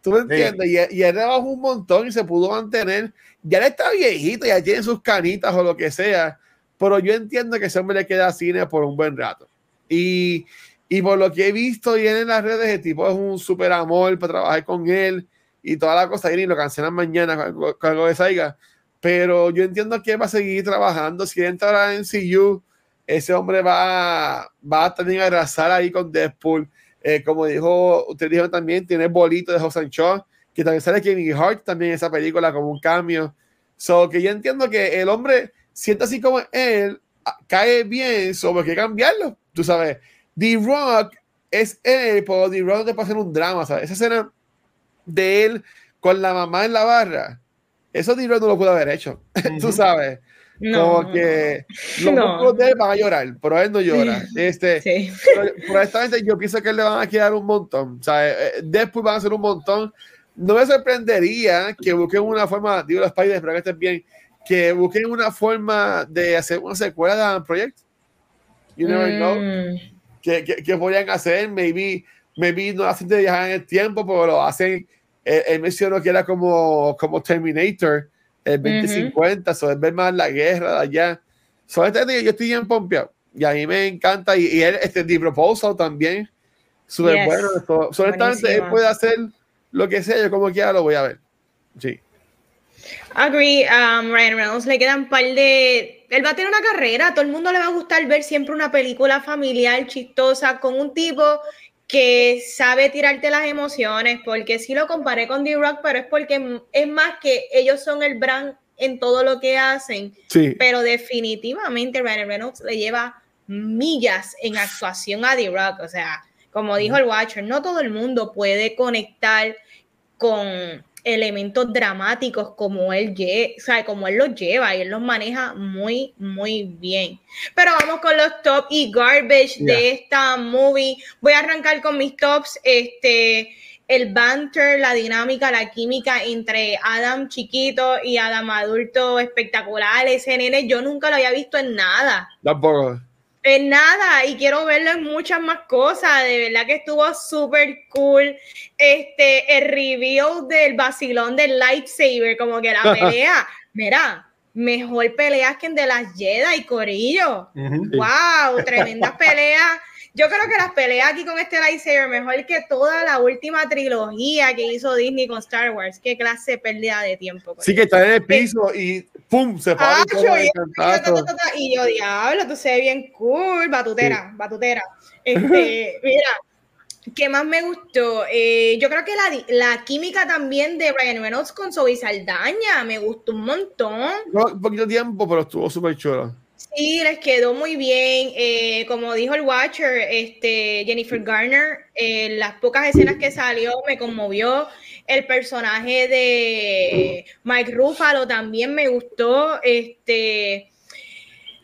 ¿Tú me entiendes? Y, y, él trabajó un montón y se pudo mantener. Ya él está viejito, ya tiene sus canitas o lo que sea, pero yo entiendo que ese hombre le queda cine por un buen rato. Y, y por lo que he visto y en las redes, el tipo es un súper amor para trabajar con él y toda la cosa y lo cancelan mañana con algo de Saiga. Pero yo entiendo que va a seguir trabajando. Si entra en CU, ese hombre va, va a tener que arrasar ahí con Deadpool. Eh, como dijo, usted dijo también, tiene bolito de José Shaw, que también sale Kevin Hart también en esa película como un cambio. So que yo entiendo que el hombre siente así como él, cae bien sobre qué cambiarlo. Tú sabes, The Rock es él, pero The Rock te puede hacer un drama, ¿sabes? Esa escena de él con la mamá en la barra, eso D no lo pudo haber hecho. Tú sabes. como que los no. de él van a llorar, pero él no llora. Este, sí. yo pienso que le van a quedar un montón. O sea, eh, después van a ser un montón. No me sorprendería que busquen una forma, digo los Spiders, pero que estén bien, que busquen una forma de hacer una secuela de Project. You never know. Mm. Que, que, que podrían hacer, maybe maybe no hacen de viajar en el tiempo, pero lo hacen. Él, mencionó que era como, como Terminator, el 2050, uh ver más la guerra de allá. So, este, yo estoy bien pompeado y a mí me encanta. Y, y él, este The Proposal también, súper bueno. Solamente él puede hacer lo que sea, yo como quiera lo voy a ver. Sí. Agree, um, Ryan Reynolds le quedan un par de. Él va a tener una carrera, a todo el mundo le va a gustar ver siempre una película familiar, chistosa, con un tipo que sabe tirarte las emociones, porque sí lo comparé con D-Rock, pero es porque es más que ellos son el brand en todo lo que hacen, sí. pero definitivamente Ryan Reynolds le lleva millas en actuación a D-Rock, o sea, como dijo el Watcher, no todo el mundo puede conectar con elementos dramáticos como él, o como él los lleva y él los maneja muy, muy bien. Pero vamos con los top y garbage de esta movie. Voy a arrancar con mis tops. Este, el banter, la dinámica, la química entre Adam chiquito y Adam adulto espectacular. Ese nene yo nunca lo había visto en nada. Tampoco. En nada, y quiero verlo en muchas más cosas. De verdad que estuvo súper cool. Este, el reveal del vacilón del lightsaber, como que la pelea. Mira, mejor pelea que en de las Jedi, Corillo. ¡Wow! Tremendas peleas. Yo creo que las peleas aquí con este lightsaber mejor que toda la última trilogía que hizo Disney con Star Wars. Qué clase de pérdida de tiempo. Sí, que está en el piso y ¡pum! se para. y, yo, diablo, tú se bien cool, batutera, batutera. Este, mira, ¿Qué más me gustó? Eh, yo creo que la, la, química también de Ryan Reynolds con Zoe Saldaña me gustó un montón. No, un poquito tiempo, pero estuvo súper chulo. Sí, les quedó muy bien. Eh, como dijo el Watcher, este, Jennifer Garner, eh, las pocas escenas que salió me conmovió. El personaje de Mike Ruffalo también me gustó. Este,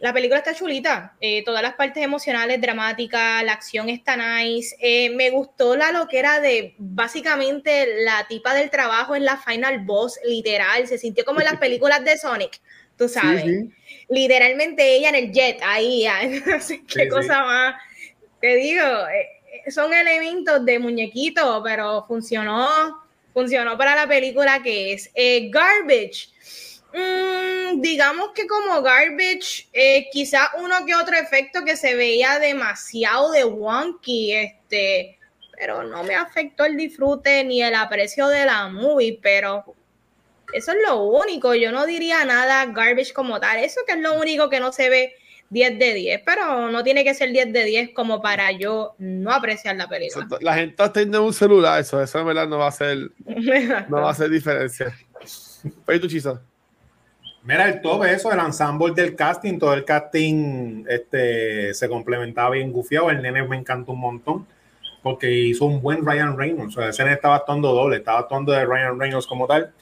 la película está chulita, eh, todas las partes emocionales, dramáticas, la acción está nice. Eh, me gustó la loquera de básicamente la tipa del trabajo en la final boss, literal. Se sintió como en las películas de Sonic, tú sabes. Literalmente ella en el jet, ahí, no sé qué cosa más. Te digo, eh, son elementos de muñequito, pero funcionó, funcionó para la película que es Garbage. Mm, digamos que como garbage, eh, quizá uno que otro efecto que se veía demasiado de wonky, este, pero no me afectó el disfrute ni el aprecio de la movie, pero eso es lo único, yo no diría nada garbage como tal, eso que es lo único que no se ve 10 de 10, pero no tiene que ser 10 de 10 como para yo no apreciar la película. La gente está teniendo un celular, eso, eso en verdad no va a ser, no va a hacer diferencia. Oye, tu chisa. Mira, el top, eso, el ensemble del casting, todo el casting este, se complementaba bien gufiado. El nene me encantó un montón porque hizo un buen Ryan Reynolds. O sea, ese nene estaba actuando doble, estaba actuando de Ryan Reynolds como tal.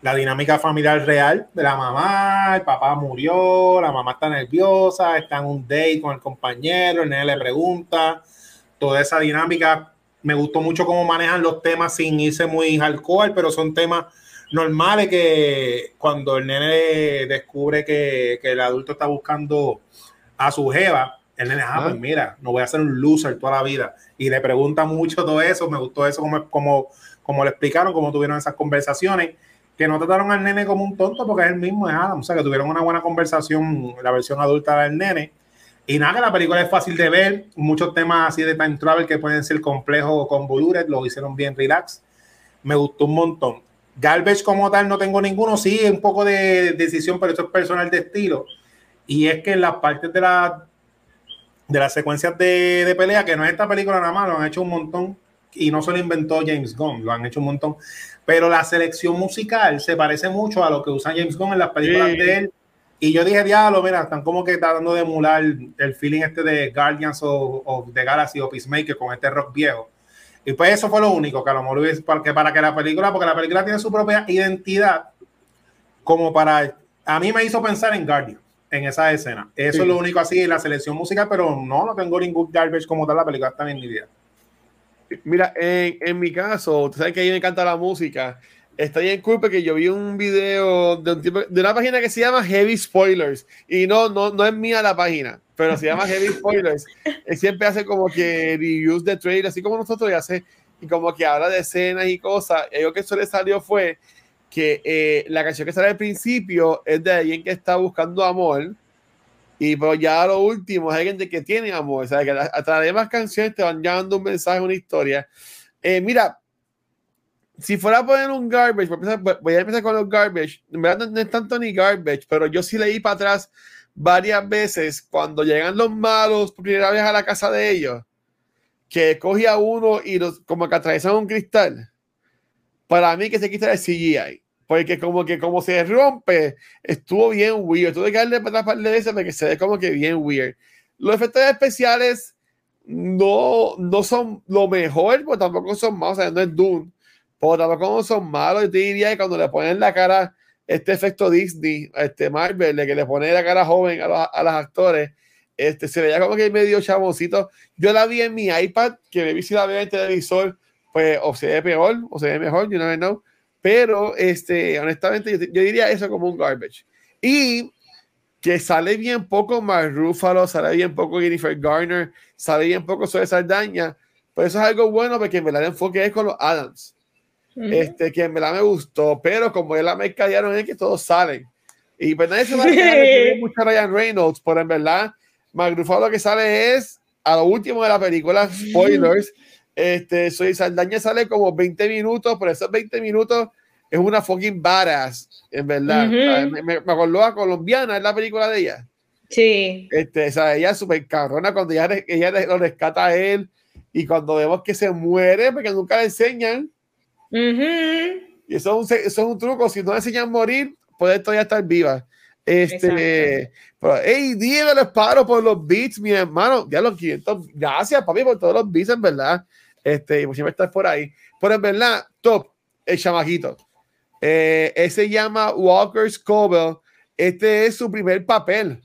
La dinámica familiar real de la mamá, el papá murió, la mamá está nerviosa, está en un date con el compañero, el nene le pregunta, toda esa dinámica. Me gustó mucho cómo manejan los temas sin irse muy alcohol, pero son temas normal es que cuando el nene descubre que, el adulto está buscando a su jeva, el nene, ah, pues mira, no voy a ser un loser toda la vida. Y le pregunta mucho todo eso, me gustó eso como, como, como le explicaron, cómo tuvieron esas conversaciones, que no trataron al nene como un tonto porque el mismo es Adam, o sea, que tuvieron una buena conversación, la versión adulta del nene. Y nada, que la película es fácil de ver, muchos temas así de time travel que pueden ser complejos o convoluted, lo hicieron bien relax. Me gustó un montón. Garbage como tal no tengo ninguno, sí, un poco de decisión, pero esto es personal de estilo. Y es que en las partes de la de las secuencias de, de, pelea, que no es esta película nada más, lo han hecho un montón y no se lo inventó James Gunn, lo han hecho un montón. Pero la selección musical se parece mucho a lo que usa James Gunn en las películas de él. Y yo dije, diablo, mira, están como que tratando de emular el feeling este de Guardians of, of the Galaxy o Peacemaker con este rock viejo. Y pues eso fue lo único que a lo mejor porque para que la película, porque la película tiene su propia identidad, como para, a mí me hizo pensar en Guardian, en esa escena. Eso es lo único así, la selección musical, pero no, no tengo ningún garbage como tal, la película está bien idea. Mira, en, en, mi caso, tú sabes que a mí me encanta la música. Está bien cool porque yo vi un video de, un tipo, de una página que se llama Heavy Spoilers. Y no, no, no es mía la página pero se llama Heavy Spoilers. Él siempre hace como que reviews de trailer, así como nosotros, y hace, y como que habla de escenas y cosas. Y lo que eso le salió fue que eh, la canción que sale al principio es de alguien que está buscando amor, y pero ya lo último es alguien de que tiene amor, o sea, que a, través de canciones te van llevando un mensaje, una historia. Eh, mira, si fuera a poner un garbage, voy a empezar con los garbage, en verdad no es tanto ni garbage, pero yo sí leí para atrás varias veces cuando llegan los malos por primera vez a la casa de ellos, que coge a uno y los, como que atraviesan un cristal. Para mí que se quita el CGI. Porque como que como se rompe, estuvo bien weird. Tuve que darle para atrás de veces para que se ve como que bien weird. Los efectos especiales no, no son lo mejor, pero tampoco son malos. O sea, no es Doom. Pero tampoco son malos. Yo te diría que cuando le ponen la cara este efecto Disney, este Marvel, de que le pone la cara joven a los, a los actores, este, se veía como que medio chaboncito. Yo la vi en mi iPad, que me vi si la veo en el televisor, pues o se ve peor o se ve mejor, you never know. Pero, este, honestamente, yo, yo diría eso como un garbage. Y que sale bien poco más Ruffalo, sale bien poco Jennifer Garner, sale bien poco Zoe Saldaña. Pues eso es algo bueno porque en verdad el enfoque es con los Adams este, que en verdad me gustó, pero como es la mercadearon es que todos salen. Y pues nadie se va a quedar mucho a Ryan Reynolds, pero en verdad, Magrufado lo que sale es a lo último de la película, spoilers. Este, Soy Saldaña sale como 20 minutos, pero esos 20 minutos es una fucking badass, en verdad. me, me, acordó a Colombiana, es la película de ella. Sí. Este, o sea, ella es súper cabrona cuando ella, ella lo rescata a él y cuando vemos que se muere, porque nunca le enseñan. Y eso es, un, eso es un truco, si no le enseñan a morir, puede todavía estar viva. Este, pero, hey, dime los paro por los beats, mi hermano. Ya los 500, gracias, papi, por todos los beats, en verdad. Este, y pues siempre estás por ahí. Pero en verdad, top, el chamajito. Eh, ese se llama Walker Scoville. Este es su primer papel.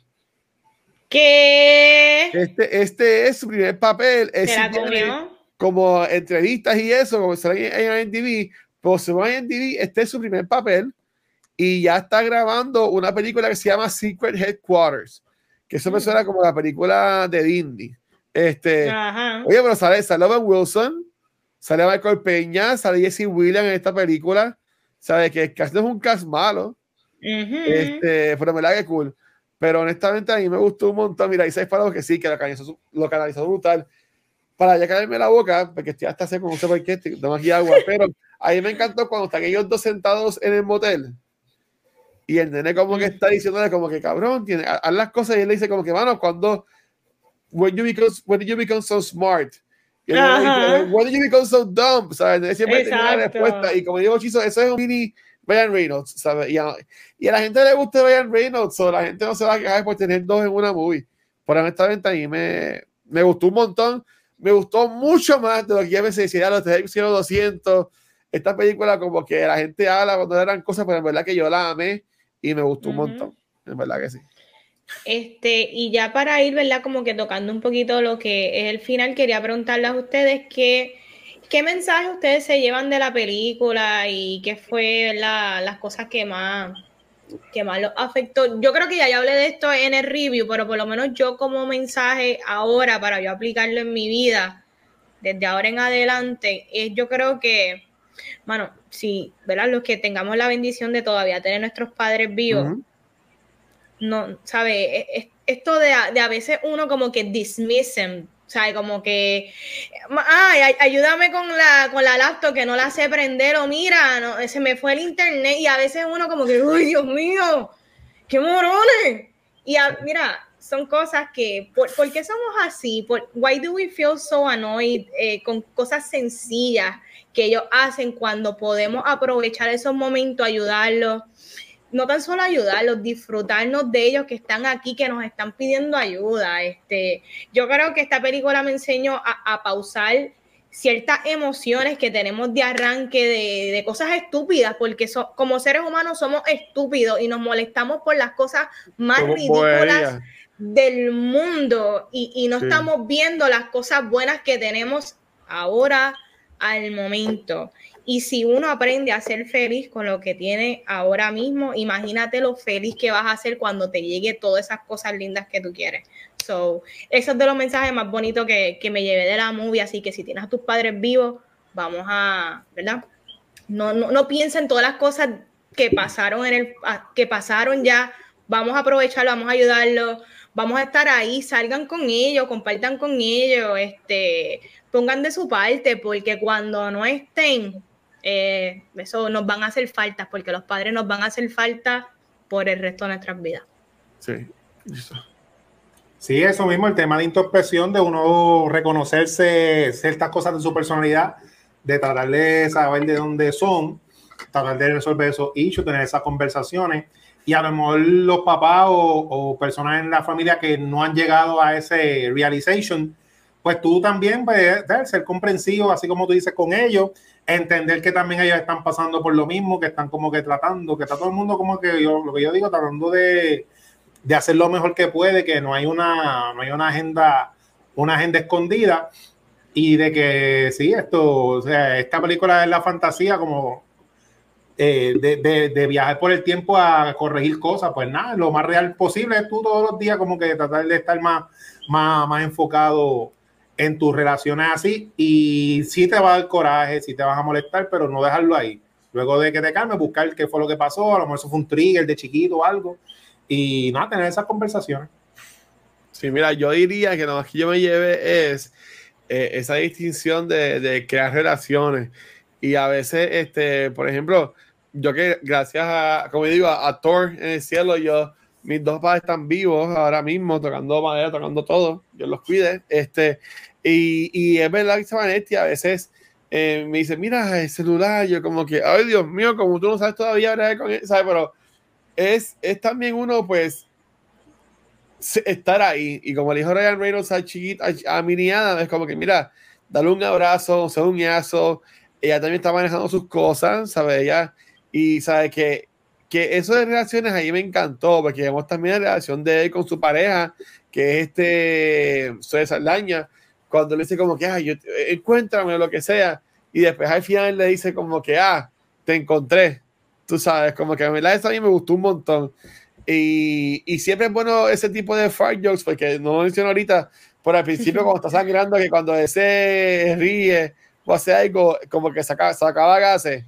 ¿Qué? Este, este es su primer papel. Es como entrevistas y eso, como sale en IMDb, pero según IMDb, este es su primer papel y ya está grabando una película que se llama Secret Headquarters, que eso me mm. suena como la película de Disney. Este, oye, pero sale, Ben Wilson, sale Michael Peña, sale Jesse Williams en esta película, sabe que el cast no es un cast malo, este, pero me la que cool. Pero honestamente a mí me gustó un montón. Mira, y seis para que sí, que lo canalizó, lo canalizó brutal. Para ya caerme la boca, porque estoy hasta seco, no sé por qué, no aquí agua. Pero a mí me encantó cuando están ellos dos sentados en el motel. Y el nene como que está diciéndole como que cabrón, tiene, haz las cosas y él le dice como que, mano, cuando, when you become, when you become so smart, when you become so dumb, ¿sabes? Siempre tiene la respuesta. Y como digo, Chizo, eso es un mini Ryan Reynolds, ¿sabes? Y a, y a, la gente le gusta Ryan Reynolds, o la gente no se va a quejar por tener dos en una movie. Por honestamente, a mí me, me gustó un montón. Me gustó mucho más de lo que ya me decía, los 200. Esta película, como que la gente habla cuando eran cosas, pero en verdad que yo la amé y me gustó un montón. En verdad que sí. Este, y ya para ir, ¿verdad? Como que tocando un poquito lo que es el final, quería preguntarles a ustedes que ¿Qué mensaje ustedes se llevan de la película y qué fue las cosas que más, que más los afectó? Yo creo que ya, ya hablé de esto en el review, pero por lo menos yo como mensaje ahora para yo aplicarlo en mi vida, desde ahora en adelante, es yo creo que, bueno, si, ¿verdad? Los que tengamos la bendición de todavía tener nuestros padres vivos, no, ¿sabe? Esto de, a veces uno como que dismiss sea, como que, ay, ayúdame con la, con la laptop que no la sé prender o mira, no, se me fue el internet y a veces uno como que, uy, Dios mío, qué morones. Y mira, son cosas que, ¿por, qué somos así? Por, why do we feel so annoyed eh, con cosas sencillas que ellos hacen cuando podemos aprovechar esos momentos, ayudarlos? No tan solo ayudarlos, disfrutarnos de ellos que están aquí, que nos están pidiendo ayuda. Este, yo creo que esta película me enseñó a, pausar ciertas emociones que tenemos de arranque de, cosas estúpidas, porque como seres humanos somos estúpidos y nos molestamos por las cosas más ridículas del mundo y, y no estamos viendo las cosas buenas que tenemos ahora al momento. Y si uno aprende a ser feliz con lo que tiene ahora mismo, imagínate lo feliz que vas a ser cuando te llegue todas esas cosas lindas que tú quieres. So, eso es de los mensajes más bonitos que, me llevé de la movie. Así que si tienes a tus padres vivos, vamos a, ¿verdad? No, no, no piensen todas las cosas que pasaron en el, que pasaron ya. Vamos a aprovecharlo, vamos a ayudarlo, vamos a estar ahí, salgan con ellos, compartan con ellos, este, pongan de su parte, porque cuando no estén, eh, eso nos van a hacer falta, porque los padres nos van a hacer falta por el resto de nuestras vidas. Sí, eso. Sí, eso mismo, el tema de introspección, de uno reconocerse ciertas cosas de su personalidad, de tratar de saber de dónde son, tratar de resolver esos issues, tener esas conversaciones. Y a lo mejor los papás o, o personas en la familia que no han llegado a ese realization, pues tú también puedes ser comprensivo, así como tú dices con ellos, entender que también ellos están pasando por lo mismo, que están como que tratando, que está todo el mundo como que yo, lo que yo digo, tratando de, de hacer lo mejor que puede, que no hay una, no hay una agenda, una agenda escondida. Y de que sí, esto, o sea, esta película es la fantasía como eh, de, de, viajar por el tiempo a corregir cosas, pues nada, lo más real posible es tú todos los días como que tratar de estar más, más, más enfocado en tus relaciones así y sí te va a dar coraje, sí te vas a molestar, pero no dejarlo ahí. Luego de que te calmes, buscar qué fue lo que pasó, a lo mejor eso fue un trigger de chiquito o algo, y nada, tener esas conversaciones. Sí, mira, yo diría que lo más que yo me lleve es eh, esa distinción de, de, crear relaciones. Y a veces, este, por ejemplo, yo que gracias a, como digo, a, Thor en el cielo, yo, mis dos padres están vivos ahora mismo, tocando madera, tocando todo, yo los cuide. Este, y, y es verdad que Vanetti a veces eh, me dice, mira el celular, yo como que, ay Dios mío, como tú no sabes todavía, ¿sabes? Pero es, es también uno, pues, estar ahí. Y como le dijo Ryan Reynolds a chiquita, a, mi niñada, es como que, mira, dale un abrazo, sea un yazo. Ella también está manejando sus cosas, ¿sabes? Ella, y sabe que, que eso de relaciones ahí me encantó, porque vemos también la relación de él con su pareja, que es este Soy Saldaña, cuando le dice como que, ah, yo, encuéntrame lo que sea, y después al final le dice como que, ah, te encontré, tú sabes, como que a mí eso a mí me gustó un montón. Y, y, siempre es bueno ese tipo de fart jokes, porque no lo menciono ahorita, por al principio cuando está sangrando, que cuando ese ríe o hace algo, como que saca, sacaba gases.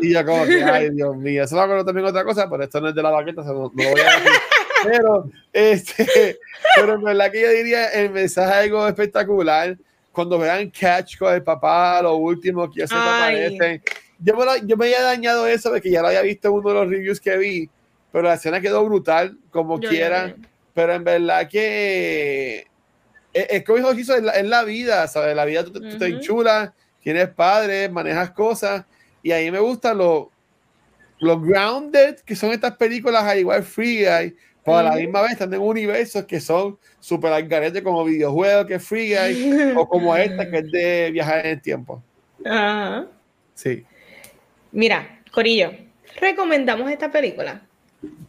Y yo como que, ay Dios mío, eso me acuerdo también otra cosa, pero esto no es de la baqueta, no, no lo voy a decir. Pero, este, pero en verdad que yo diría el mensaje algo espectacular. Cuando vean Catch con el papá, lo último que ya se aparecen. Yo me, lo, yo me había dañado eso porque ya lo había visto en uno de los reviews que vi pero la escena quedó brutal, como quiera. Pero en verdad que es, como hizo en la, en la vida, ¿sabes? La vida tú, te chula, tienes padres, manejas cosas. Y ahí me gustan los, los grounded, que son estas películas al igual Free Guy, pero a la misma vez están en universos que son super algarete como videojuegos que Free Guy, o como esta que es de viajar en el tiempo. Ajá. Sí. Mira, Corillo, recomendamos esta película.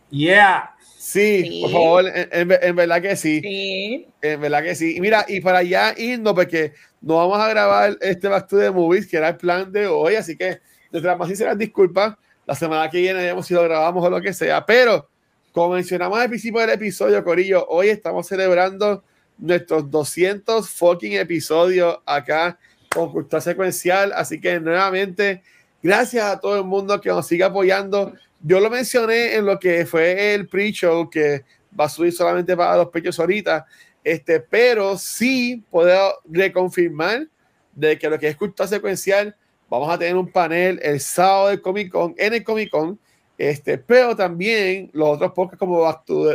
Yeah. Sí, por favor, en, verdad que sí. sí. En verdad que sí. Y mira, y para allá irnos, porque no vamos a grabar este Back to the Movies, que era el plan de hoy, así que nuestras más sinceras disculpas. La semana que viene digamos si lo grabamos o lo que sea. Pero, como mencionamos al principio del episodio, Corillo, hoy estamos celebrando nuestros 200 fucking episodios acá con Cultura Secuencial. Así que, nuevamente, gracias a todo el mundo que nos sigue apoyando yo lo mencioné en lo que fue el pre-show que va a subir solamente para los pechos ahorita, este, pero sí puedo reconfirmar de que lo que es cultura secuencial, vamos a tener un panel el sábado del Comic Con, en el Comic Con, este, pero también los otros podcasts como,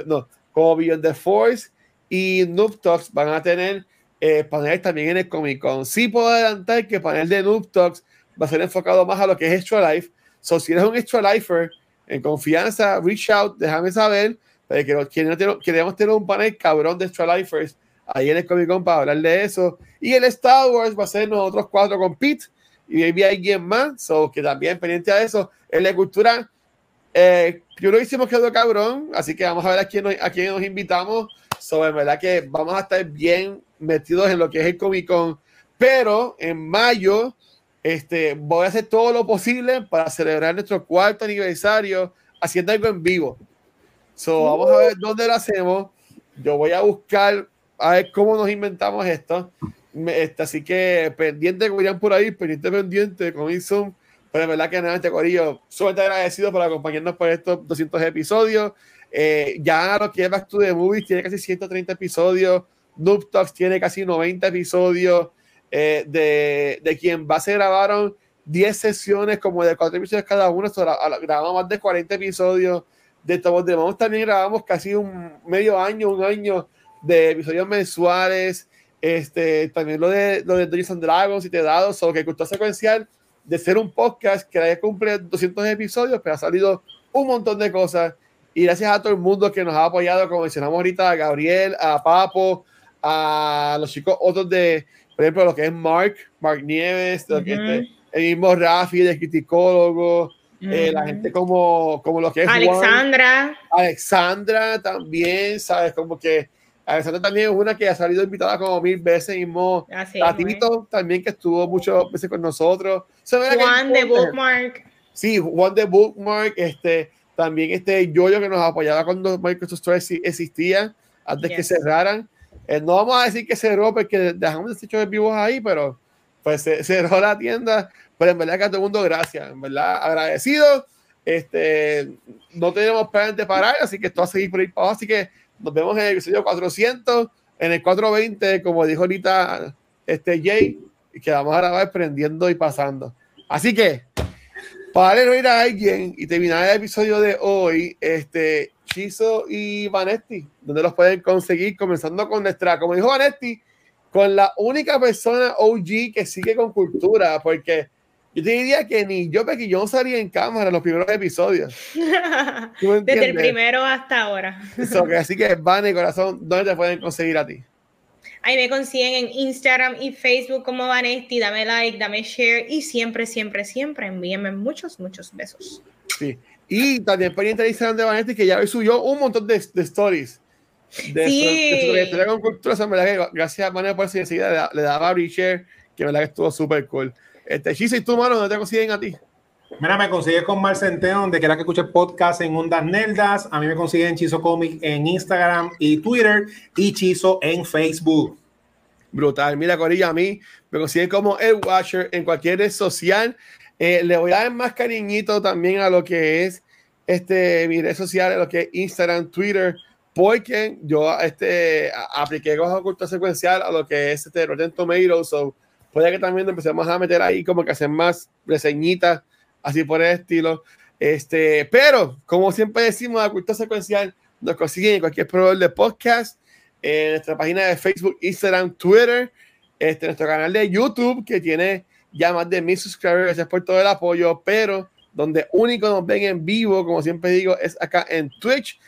no, como Beyond the Force y Noob Talks van a tener eh, paneles también en el Comic Con. Sí puedo adelantar que el panel de Noob Talks va a ser enfocado más a lo que es Extra Life. So, si eres un Extra Lifer, en confianza, reach out, déjame saber, que queremos tener un panel cabrón de Extra Lifers ahí en el Comic Con para hablar de eso. Y el Star Wars va a ser nosotros cuatro con Pete y maybe alguien más, so, que también pendiente a eso. En la cultura, eh, yo lo hicimos quedó cabrón, así que vamos a ver a quién nos, a quién nos invitamos. sobre verdad que vamos a estar bien metidos en lo que es el Comic Con, pero en mayo este, voy a hacer todo lo posible para celebrar nuestro cuarto aniversario haciendo algo en vivo. So, vamos a ver dónde lo hacemos. Yo voy a buscar a ver cómo nos inventamos esto. Este, así que pendiente, que por ahí, pendiente, pendiente, con Zoom. Pero en verdad que nada, este corillo, sumamente agradecido por acompañarnos por estos 200 episodios. Eh, ya lo que es Back to the Movies tiene casi 130 episodios. Noob Talks tiene casi 90 episodios. Eh, de, de, quien va se grabaron 10 sesiones como de 4 episodios cada uno, grabamos más de 40 episodios de Tomos de Mons, también grabamos casi un medio año, un año de episodios mensuales, este, también lo de, lo de Dungeons and Dragons y te he dado, solo que costó secuencial de ser un podcast que haya cumple 200 episodios, pero ha salido un montón de cosas y gracias a todo el mundo que nos ha apoyado, como mencionamos ahorita, a Gabriel, a Papo, a los chicos otros de por ejemplo, lo que es Mark, Mark Nieves, el mismo Rafi, el criticólogo, eh, la gente como, como lo que es Alexandra. Alexandra también, ¿sabes? Como que Alexandra también es una que ha salido invitada como mil veces, mismo Tatito también que estuvo muchas veces con nosotros. Juan de Bookmark. Sí, Juan de Bookmark, este, también este Yoyo que nos apoyaba cuando Microsoft Store existía, antes que cerraran. Eh, no vamos a decir que cerró porque dejamos de hecho de vivos ahí, pero pues cerró la tienda. Pero en verdad que a todo el mundo, gracias. En verdad, agradecido. Este, no tenemos plan de parar, así que esto va a seguir por ahí para abajo. Así que nos vemos en el episodio 400, en el 420, como dijo ahorita este Jay, que vamos a grabar prendiendo y pasando. Así que, para no ir a alguien y terminar el episodio de hoy, este, Chizo y Vanetti, donde los pueden conseguir, comenzando con nuestra, como dijo Vanetti, con la única persona OG que sigue con cultura, porque yo te diría que ni yo, yo no salía en cámara en los primeros episodios. Desde el primero hasta ahora. así que, Vane, corazón, ¿dónde te pueden conseguir a ti? Ahí me consiguen en Instagram y Facebook como Vanesti. Dame like, dame share y siempre, siempre, siempre envíenme muchos, muchos besos. Sí. Y también por Instagram de Vanesti que ya subió un montón de, de stories. De, sí. de con cultura. verdad gracias, Manuel, por enseguida le, daba a share, que verdad que estuvo súper cool. Este, Chisa, ¿y tú, mano, dónde te consiguen a ti? Mira, me consigues con Mar Centeno, donde quiera que escuche podcast en Ondas Neldas. A mí me consiguen Chizo Comic en Instagram y Twitter y Chizo en Facebook. Brutal. Mira, Corilla, a mí me consiguen como el Watcher en cualquier red social. Eh, le voy a dar más cariñito también a lo que es este, mi red social, a lo que es Instagram, Twitter, porque yo este, apliqué con cultura secuencial a lo que es este Rotten Tomatoes. So, puede que también empecemos a meter ahí como que hacer más reseñitas así por el estilo. Este, pero, como siempre decimos, la cultura secuencial nos consiguen en cualquier proveedor de podcast, en nuestra página de Facebook, Instagram, Twitter, este, nuestro canal de YouTube, que tiene ya más de mil suscriptores. Gracias por todo el apoyo, pero donde único nos ven en vivo, como siempre digo, es acá en Twitch,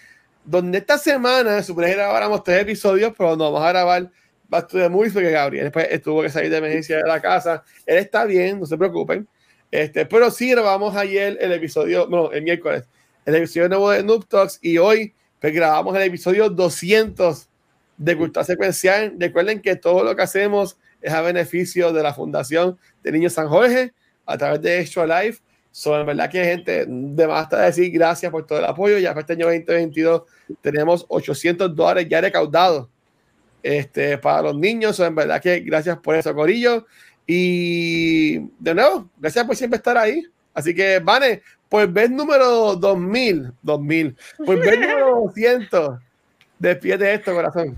donde esta semana supone que grabáramos tres episodios, pero no vamos a grabar Back to the Movies porque Gabriel después tuvo que salir de emergencia de la casa. Él está bien, no se preocupen. Este, pero sí grabamos ayer el episodio, no, el miércoles, el episodio nuevo de Noob Talks y hoy pues, grabamos el episodio 200 de Cultura Secuencial. Recuerden que todo lo que hacemos es a beneficio de la Fundación de Niños San Jorge a través de Extra Life. Son en verdad que gente, de más hasta decir gracias por todo el apoyo. Ya para este año 2022 tenemos 800 dólares ya recaudados este, para los niños. en verdad que gracias por eso, Corillo. Y de nuevo, gracias por siempre estar ahí. Así que, Vane, pues ves número 2000, 2000, pues ves número 200. Despídete esto, corazón.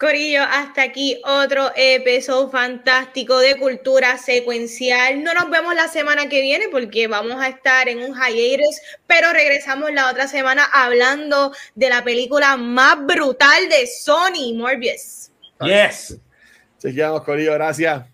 Corillo, hasta aquí otro episodio fantástico de cultura secuencial. No nos vemos la semana que viene porque vamos a estar en un hiatus, pero regresamos la otra semana hablando de la película más brutal de Sony, Morbius. Yes. Chequeamos, Corillo, gracias.